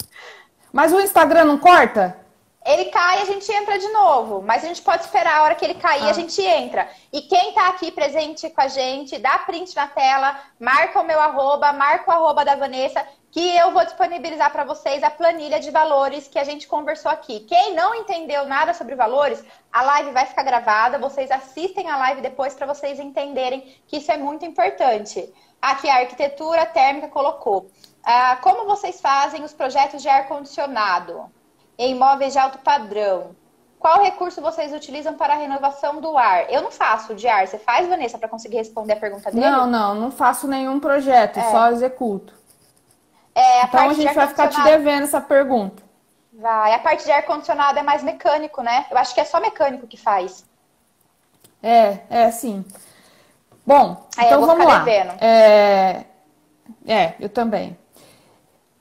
Mas o Instagram não corta? Ele cai e a gente entra de novo. Mas a gente pode esperar a hora que ele cair, ah. a gente entra. E quem tá aqui presente com a gente, dá print na tela, marca o meu arroba, marca o arroba da Vanessa, que eu vou disponibilizar para vocês a planilha de valores que a gente conversou aqui. Quem não entendeu nada sobre valores, a live vai ficar gravada, vocês assistem a live depois para vocês entenderem que isso é muito importante. Aqui a arquitetura térmica colocou. Ah, como vocês fazem os projetos de ar-condicionado? Em imóveis de alto padrão, qual recurso vocês utilizam para a renovação do ar? Eu não faço de ar. Você faz, Vanessa, para conseguir responder a pergunta dele? Não, não, não faço nenhum projeto, é. só executo. É, a então a gente vai ficar te devendo essa pergunta. Vai. A parte de ar-condicionado é mais mecânico, né? Eu acho que é só mecânico que faz. É, é sim. Bom, é, então vamos lá. É, é, eu também.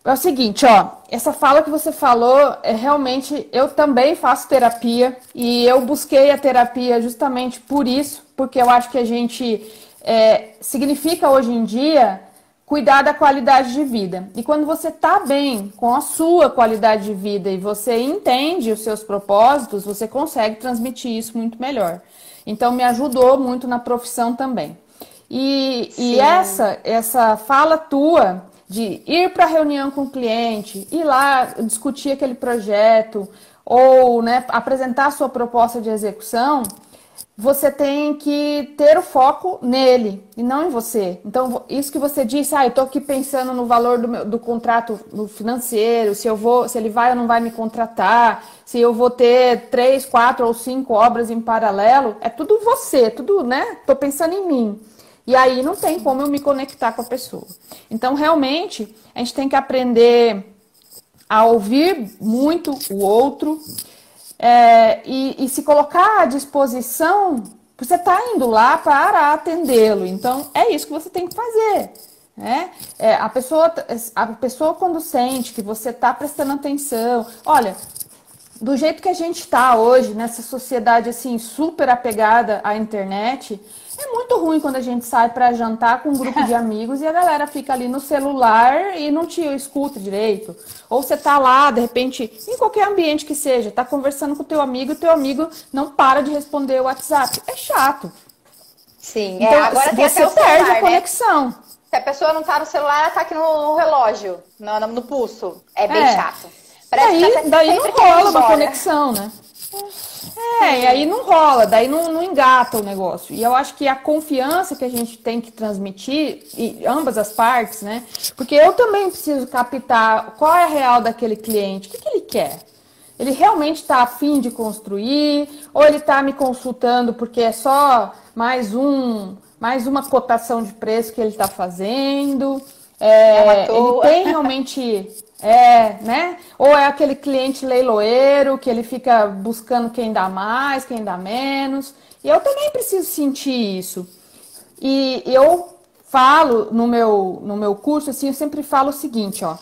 É o seguinte, ó, essa fala que você falou, é realmente eu também faço terapia e eu busquei a terapia justamente por isso, porque eu acho que a gente é, significa hoje em dia cuidar da qualidade de vida. E quando você está bem com a sua qualidade de vida e você entende os seus propósitos, você consegue transmitir isso muito melhor. Então me ajudou muito na profissão também. E, e essa essa fala tua de ir para a reunião com o cliente, ir lá discutir aquele projeto ou né, apresentar a sua proposta de execução, você tem que ter o foco nele e não em você. Então, isso que você disse, ah, eu estou aqui pensando no valor do, meu, do contrato financeiro, se eu vou, se ele vai ou não vai me contratar, se eu vou ter três, quatro ou cinco obras em paralelo, é tudo você, tudo, né? Estou pensando em mim. E aí não tem como eu me conectar com a pessoa. Então, realmente, a gente tem que aprender a ouvir muito o outro é, e, e, se colocar à disposição. Você está indo lá para atendê-lo. Então, é isso que você tem que fazer. Né? É, a, pessoa, a pessoa, quando sente que você está prestando atenção, olha, do jeito que a gente está hoje, nessa sociedade assim super apegada à internet, é muito ruim quando a gente sai para jantar com um grupo de amigos e a galera fica ali no celular e não te escuta direito. Ou você tá lá, de repente, em qualquer ambiente que seja, tá conversando com o teu amigo e o teu amigo não para de responder o WhatsApp. É chato. Sim, é, então, é, agora você celular, perde a né? conexão. Né? Se a pessoa não tá no celular, ela tá aqui no relógio, no, no pulso. É bem é. chato. Parece daí, tá daí não rola uma conexão, né? É, e aí não rola, daí não, não, engata o negócio. E eu acho que a confiança que a gente tem que transmitir, e ambas as partes, né? Porque eu também preciso captar qual é a real daquele cliente, o que, que ele quer. Ele realmente está afim de construir, ou ele está me consultando porque é só mais um, mais uma cotação de preço que ele está fazendo. É, ele tem realmente é, né? Ou é aquele cliente leiloeiro que ele fica buscando quem dá mais, quem dá menos. E eu também preciso sentir isso. E eu falo no meu, no meu curso, assim, eu sempre falo o seguinte, ó.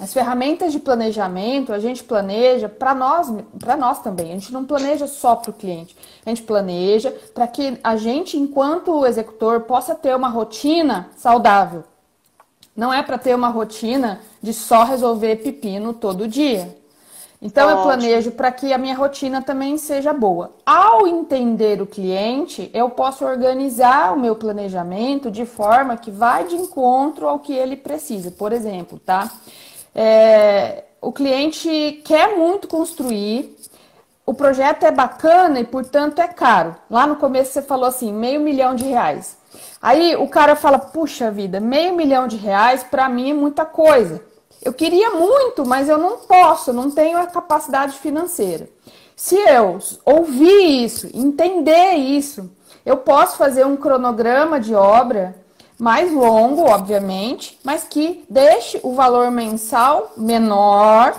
As ferramentas de planejamento, a gente planeja para nós, para nós também. A gente não planeja só para o cliente. A gente planeja para que a gente, enquanto executor, possa ter uma rotina saudável. Não é para ter uma rotina de só resolver pepino todo dia. Então Ótimo. eu planejo para que a minha rotina também seja boa. Ao entender o cliente, eu posso organizar o meu planejamento de forma que vai de encontro ao que ele precisa. Por exemplo, tá? É, o cliente quer muito construir, o projeto é bacana e, portanto, é caro. Lá no começo você falou assim, meio milhão de reais. Aí o cara fala: puxa vida, meio milhão de reais para mim é muita coisa. Eu queria muito, mas eu não posso, não tenho a capacidade financeira. Se eu ouvir isso, entender isso, eu posso fazer um cronograma de obra mais longo, obviamente, mas que deixe o valor mensal menor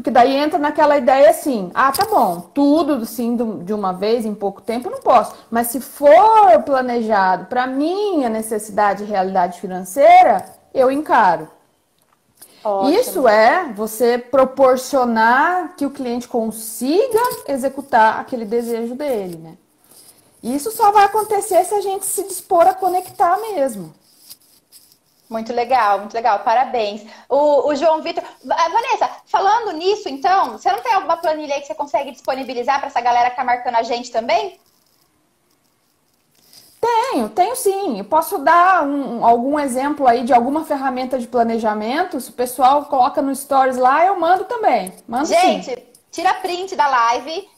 porque daí entra naquela ideia assim: ah, tá bom, tudo assim de uma vez em pouco tempo eu não posso. Mas se for planejado para minha necessidade e realidade financeira, eu encaro. Ótimo. Isso é você proporcionar que o cliente consiga executar aquele desejo dele, né? Isso só vai acontecer se a gente se dispor a conectar mesmo. Muito legal, muito legal, parabéns. O, o João Vitor. Vanessa, falando nisso, então, você não tem alguma planilha aí que você consegue disponibilizar para essa galera que tá marcando a gente também? Tenho, tenho sim. Eu posso dar um, algum exemplo aí de alguma ferramenta de planejamento. Se o pessoal coloca no Stories lá, eu mando também. Mando gente, sim. tira print da live,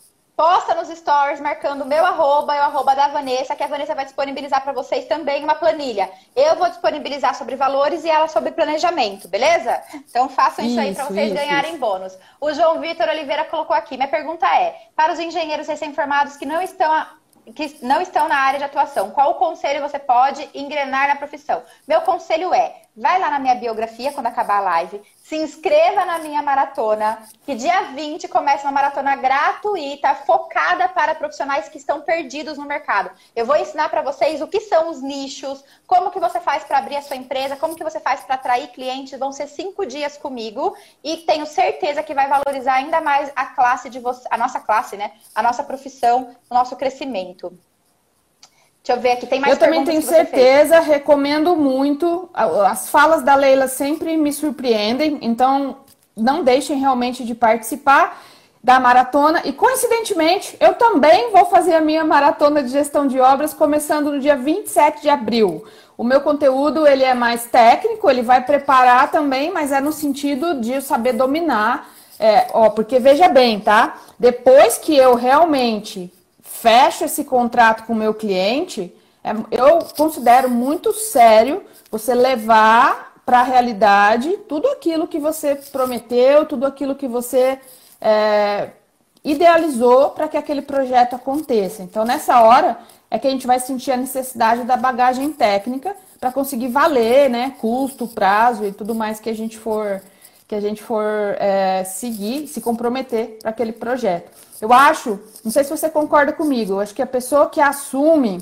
Posta nos stories marcando o meu arroba e o arroba da Vanessa, que a Vanessa vai disponibilizar para vocês também uma planilha. Eu vou disponibilizar sobre valores e ela sobre planejamento, beleza? Então façam isso, isso aí para vocês isso, ganharem isso. bônus. O João Vitor Oliveira colocou aqui. Minha pergunta é: para os engenheiros recém-formados que não estão que não estão na área de atuação, qual o conselho você pode engrenar na profissão? Meu conselho é: vai lá na minha biografia quando acabar a live, se inscreva na minha maratona, que dia 20 começa uma maratona gratuita, focada para profissionais que estão perdidos no mercado. Eu vou ensinar para vocês o que são os nichos, como que você faz para abrir a sua empresa, como que você faz para atrair clientes. Vão ser cinco dias comigo e tenho certeza que vai valorizar ainda mais a classe de você, a nossa classe, né? A nossa profissão, o nosso crescimento. Deixa eu ver aqui, tem mais Eu também tenho certeza, fez. recomendo muito. As falas da Leila sempre me surpreendem, então não deixem realmente de participar da maratona. E coincidentemente, eu também vou fazer a minha maratona de gestão de obras começando no dia 27 de abril. O meu conteúdo ele é mais técnico, ele vai preparar também, mas é no sentido de eu saber dominar. É, ó, porque veja bem, tá? Depois que eu realmente fecho esse contrato com o meu cliente, é, eu considero muito sério você levar para a realidade tudo aquilo que você prometeu, tudo aquilo que você é, idealizou para que aquele projeto aconteça. Então, nessa hora é que a gente vai sentir a necessidade da bagagem técnica para conseguir valer, né, custo, prazo e tudo mais que a gente for que a gente for é, seguir, se comprometer para aquele projeto. Eu acho, não sei se você concorda comigo, eu acho que a pessoa que assume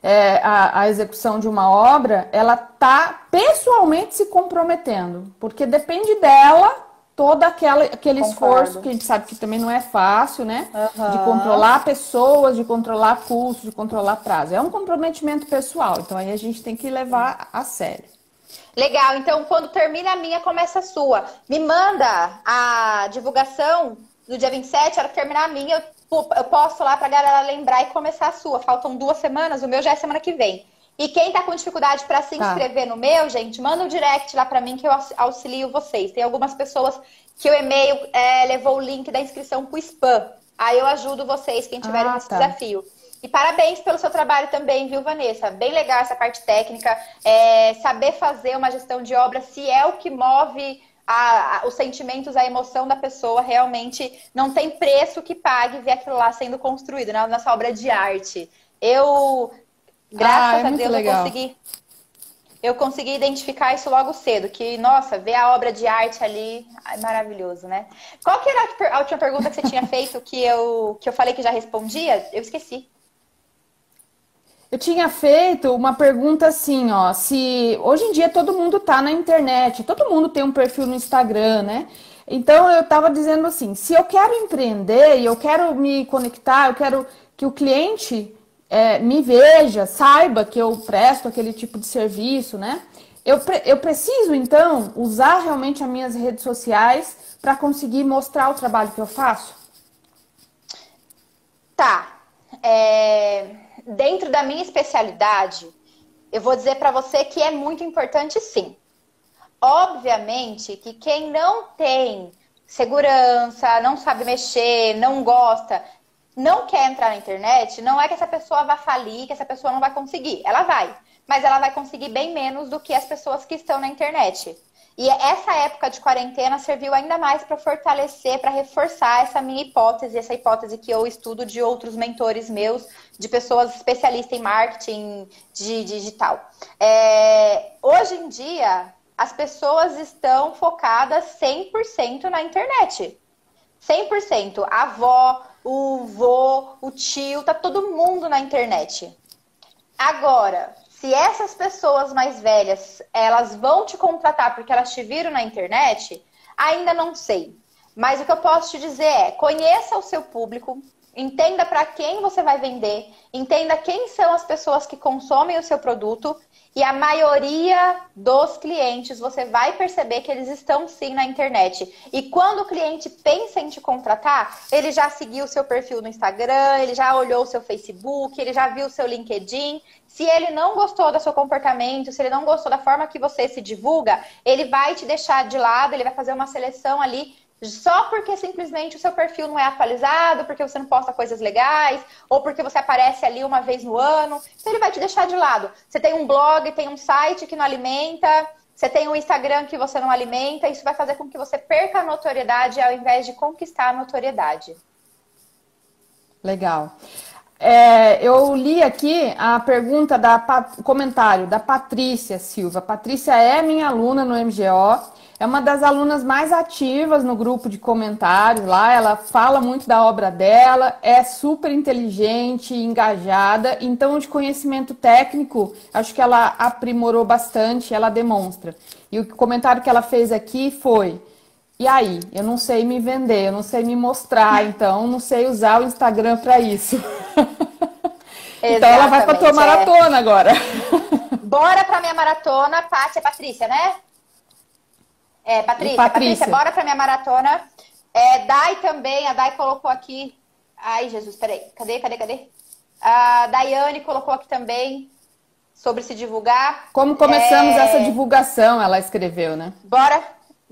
é, a, a, execução de uma obra, ela está pessoalmente se comprometendo, porque depende dela todo aquela, aquele Concordo. esforço que a gente sabe que também não é fácil, né? Uhum. De controlar pessoas, de controlar custos, de controlar prazo. É um comprometimento pessoal, então aí a gente tem que levar a sério. Legal, então quando termina a minha, começa a sua. Me manda a divulgação do dia 27, a hora que terminar a minha, eu, eu posto lá pra galera lembrar e começar a sua. Faltam duas semanas, o meu já é semana que vem. E quem tá com dificuldade para se tá. inscrever tá. no meu, gente, manda um direct lá para mim que eu auxilio vocês. Tem algumas pessoas que o e-mail é, levou o link da inscrição pro spam. Aí eu ajudo vocês, quem tiver ah, esse tá. desafio. E parabéns pelo seu trabalho também, viu, Vanessa? Bem legal essa parte técnica. É, saber fazer uma gestão de obra, se é o que move a, a, os sentimentos, a emoção da pessoa realmente não tem preço que pague ver aquilo lá sendo construído na nossa obra de arte. Eu, graças ah, é a Deus, legal. eu consegui. Eu consegui identificar isso logo cedo, que, nossa, ver a obra de arte ali é maravilhoso, né? Qual que era a última pergunta que você tinha feito que eu, que eu falei que já respondia? Eu esqueci. Eu tinha feito uma pergunta assim, ó, se hoje em dia todo mundo tá na internet, todo mundo tem um perfil no Instagram, né? Então eu estava dizendo assim, se eu quero empreender e eu quero me conectar, eu quero que o cliente é, me veja, saiba que eu presto aquele tipo de serviço, né? Eu, eu preciso então usar realmente as minhas redes sociais para conseguir mostrar o trabalho que eu faço? Tá. É dentro da minha especialidade, eu vou dizer para você que é muito importante sim. Obviamente que quem não tem segurança, não sabe mexer, não gosta, não quer entrar na internet, não é que essa pessoa vai falir, que essa pessoa não vai conseguir. Ela vai, mas ela vai conseguir bem menos do que as pessoas que estão na internet. E essa época de quarentena serviu ainda mais para fortalecer, para reforçar essa minha hipótese, essa hipótese que eu estudo de outros mentores meus, de pessoas especialistas em marketing de digital. É, hoje em dia, as pessoas estão focadas 100% na internet. 100%. A avó, o vô, o tio, tá todo mundo na internet. Agora, se essas pessoas mais velhas, elas vão te contratar porque elas te viram na internet, ainda não sei. Mas o que eu posso te dizer é, conheça o seu público, entenda para quem você vai vender, entenda quem são as pessoas que consomem o seu produto e a maioria dos clientes você vai perceber que eles estão sim na internet. E quando o cliente pensa em te contratar, ele já seguiu o seu perfil no Instagram, ele já olhou o seu Facebook, ele já viu o seu LinkedIn se ele não gostou do seu comportamento, se ele não gostou da forma que você se divulga, ele vai te deixar de lado, ele vai fazer uma seleção ali só porque simplesmente o seu perfil não é atualizado, porque você não posta coisas legais, ou porque você aparece ali uma vez no ano. Então ele vai te deixar de lado. Você tem um blog, tem um site que não alimenta, você tem um Instagram que você não alimenta, isso vai fazer com que você perca a notoriedade ao invés de conquistar a notoriedade. Legal. É, eu li aqui a pergunta da comentário da Patrícia Silva. Patrícia é minha aluna no MGO. É uma das alunas mais ativas no grupo de comentários lá. Ela fala muito da obra dela, é super inteligente, engajada. Então, de conhecimento técnico, acho que ela aprimorou bastante, ela demonstra. E o comentário que ela fez aqui foi: e aí? Eu não sei me vender, eu não sei me mostrar, então não sei usar o Instagram para isso. então ela vai para tua é. maratona é. agora. Bora para minha maratona, Pátia, Patrícia, né? É, Patrícia, Patrícia, Patrícia, bora para minha maratona. É, Dai também, a Dai colocou aqui. Ai, Jesus, peraí. Cadê, cadê, cadê? A Daiane colocou aqui também sobre se divulgar. Como começamos é... essa divulgação, ela escreveu, né? Bora,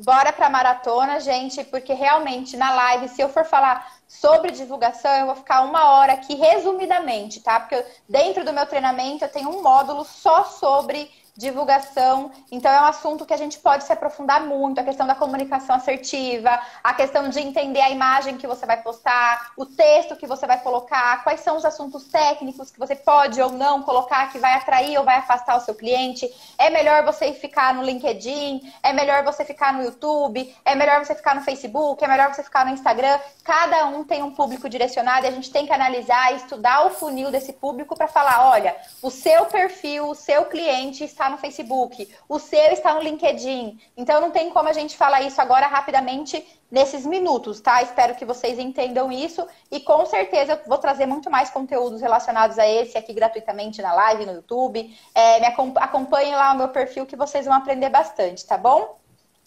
Bora para maratona, gente, porque realmente na live, se eu for falar sobre divulgação, eu vou ficar uma hora aqui resumidamente, tá? Porque dentro do meu treinamento eu tenho um módulo só sobre divulgação. Então, é um assunto que a gente pode se aprofundar muito. A questão da comunicação assertiva, a questão de entender a imagem que você vai postar, o texto que você vai colocar, quais são os assuntos técnicos que você pode ou não colocar que vai atrair ou vai afastar o seu cliente. É melhor você ficar no LinkedIn, é melhor você ficar no YouTube, é melhor você ficar no Facebook, é melhor você ficar no Instagram. Cada um tem um público direcionado e a gente tem que analisar e estudar o funil desse público para falar: olha, o seu perfil, o seu cliente está no Facebook, o seu está no LinkedIn. Então não tem como a gente falar isso agora rapidamente nesses minutos, tá? Espero que vocês entendam isso e com certeza eu vou trazer muito mais conteúdos relacionados a esse aqui gratuitamente na live, no YouTube. É, me acompanhem lá no meu perfil que vocês vão aprender bastante, tá bom?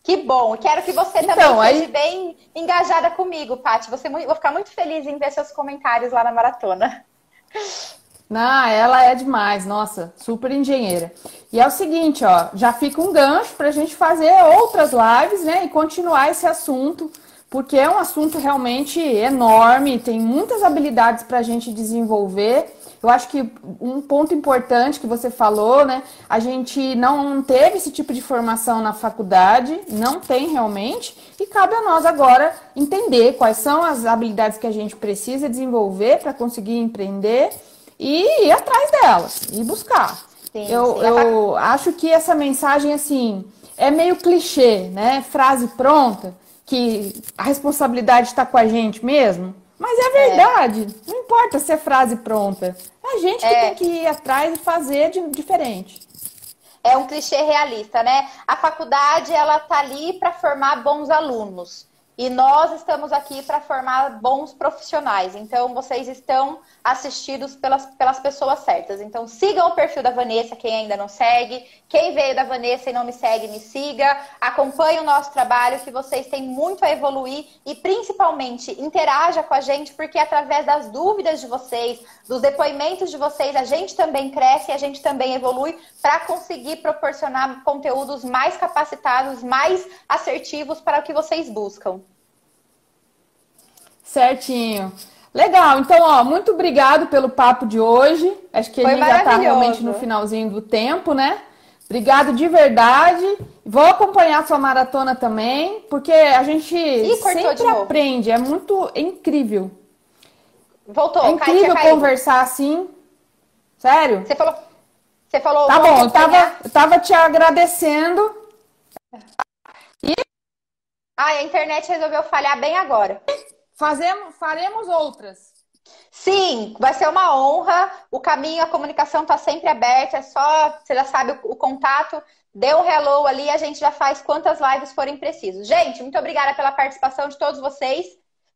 Que bom! Quero que você também então, esteja aí... bem engajada comigo, Paty. Vou, vou ficar muito feliz em ver seus comentários lá na maratona. Não, ela é demais, nossa, super engenheira. E é o seguinte, ó, já fica um gancho para a gente fazer outras lives, né, e continuar esse assunto, porque é um assunto realmente enorme, tem muitas habilidades para a gente desenvolver. Eu acho que um ponto importante que você falou, né, a gente não teve esse tipo de formação na faculdade, não tem realmente, e cabe a nós agora entender quais são as habilidades que a gente precisa desenvolver para conseguir empreender e ir atrás delas e buscar. Sim, eu, sim. eu acho que essa mensagem, assim, é meio clichê, né? Frase pronta, que a responsabilidade está com a gente mesmo. Mas é verdade. É. Não importa se é frase pronta. É a gente que é. tem que ir atrás e fazer de diferente. É um clichê realista, né? A faculdade, ela tá ali para formar bons alunos. E nós estamos aqui para formar bons profissionais. Então, vocês estão assistidos pelas, pelas pessoas certas. Então, sigam o perfil da Vanessa, quem ainda não segue. Quem veio da Vanessa e não me segue, me siga. Acompanhe o nosso trabalho, que vocês têm muito a evoluir. E, principalmente, interaja com a gente, porque através das dúvidas de vocês, dos depoimentos de vocês, a gente também cresce e a gente também evolui para conseguir proporcionar conteúdos mais capacitados, mais assertivos para o que vocês buscam. Certinho. Legal, então, ó, muito obrigado pelo papo de hoje. Acho que Foi a gente já está realmente no finalzinho do tempo, né? Obrigado de verdade. Vou acompanhar a sua maratona também, porque a gente Ih, sempre aprende. É muito é incrível. Voltou. É incrível conversar assim. Sério? Você falou. Você falou. Tá bom, eu tava, eu tava te agradecendo. E... Ah, a internet resolveu falhar bem agora. Fazemos, faremos outras. Sim, vai ser uma honra. O caminho, a comunicação está sempre aberta. É só, você já sabe o, o contato. Dê um hello ali, a gente já faz quantas lives forem precisos. Gente, muito obrigada pela participação de todos vocês.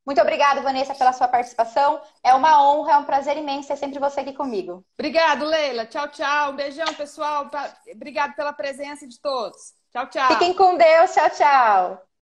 Muito obrigada, Vanessa, pela sua participação. É uma honra, é um prazer imenso ter sempre você aqui comigo. Obrigado, Leila. Tchau, tchau. Um beijão, pessoal. Obrigado pela presença de todos. Tchau, tchau. Fiquem com Deus. Tchau, tchau.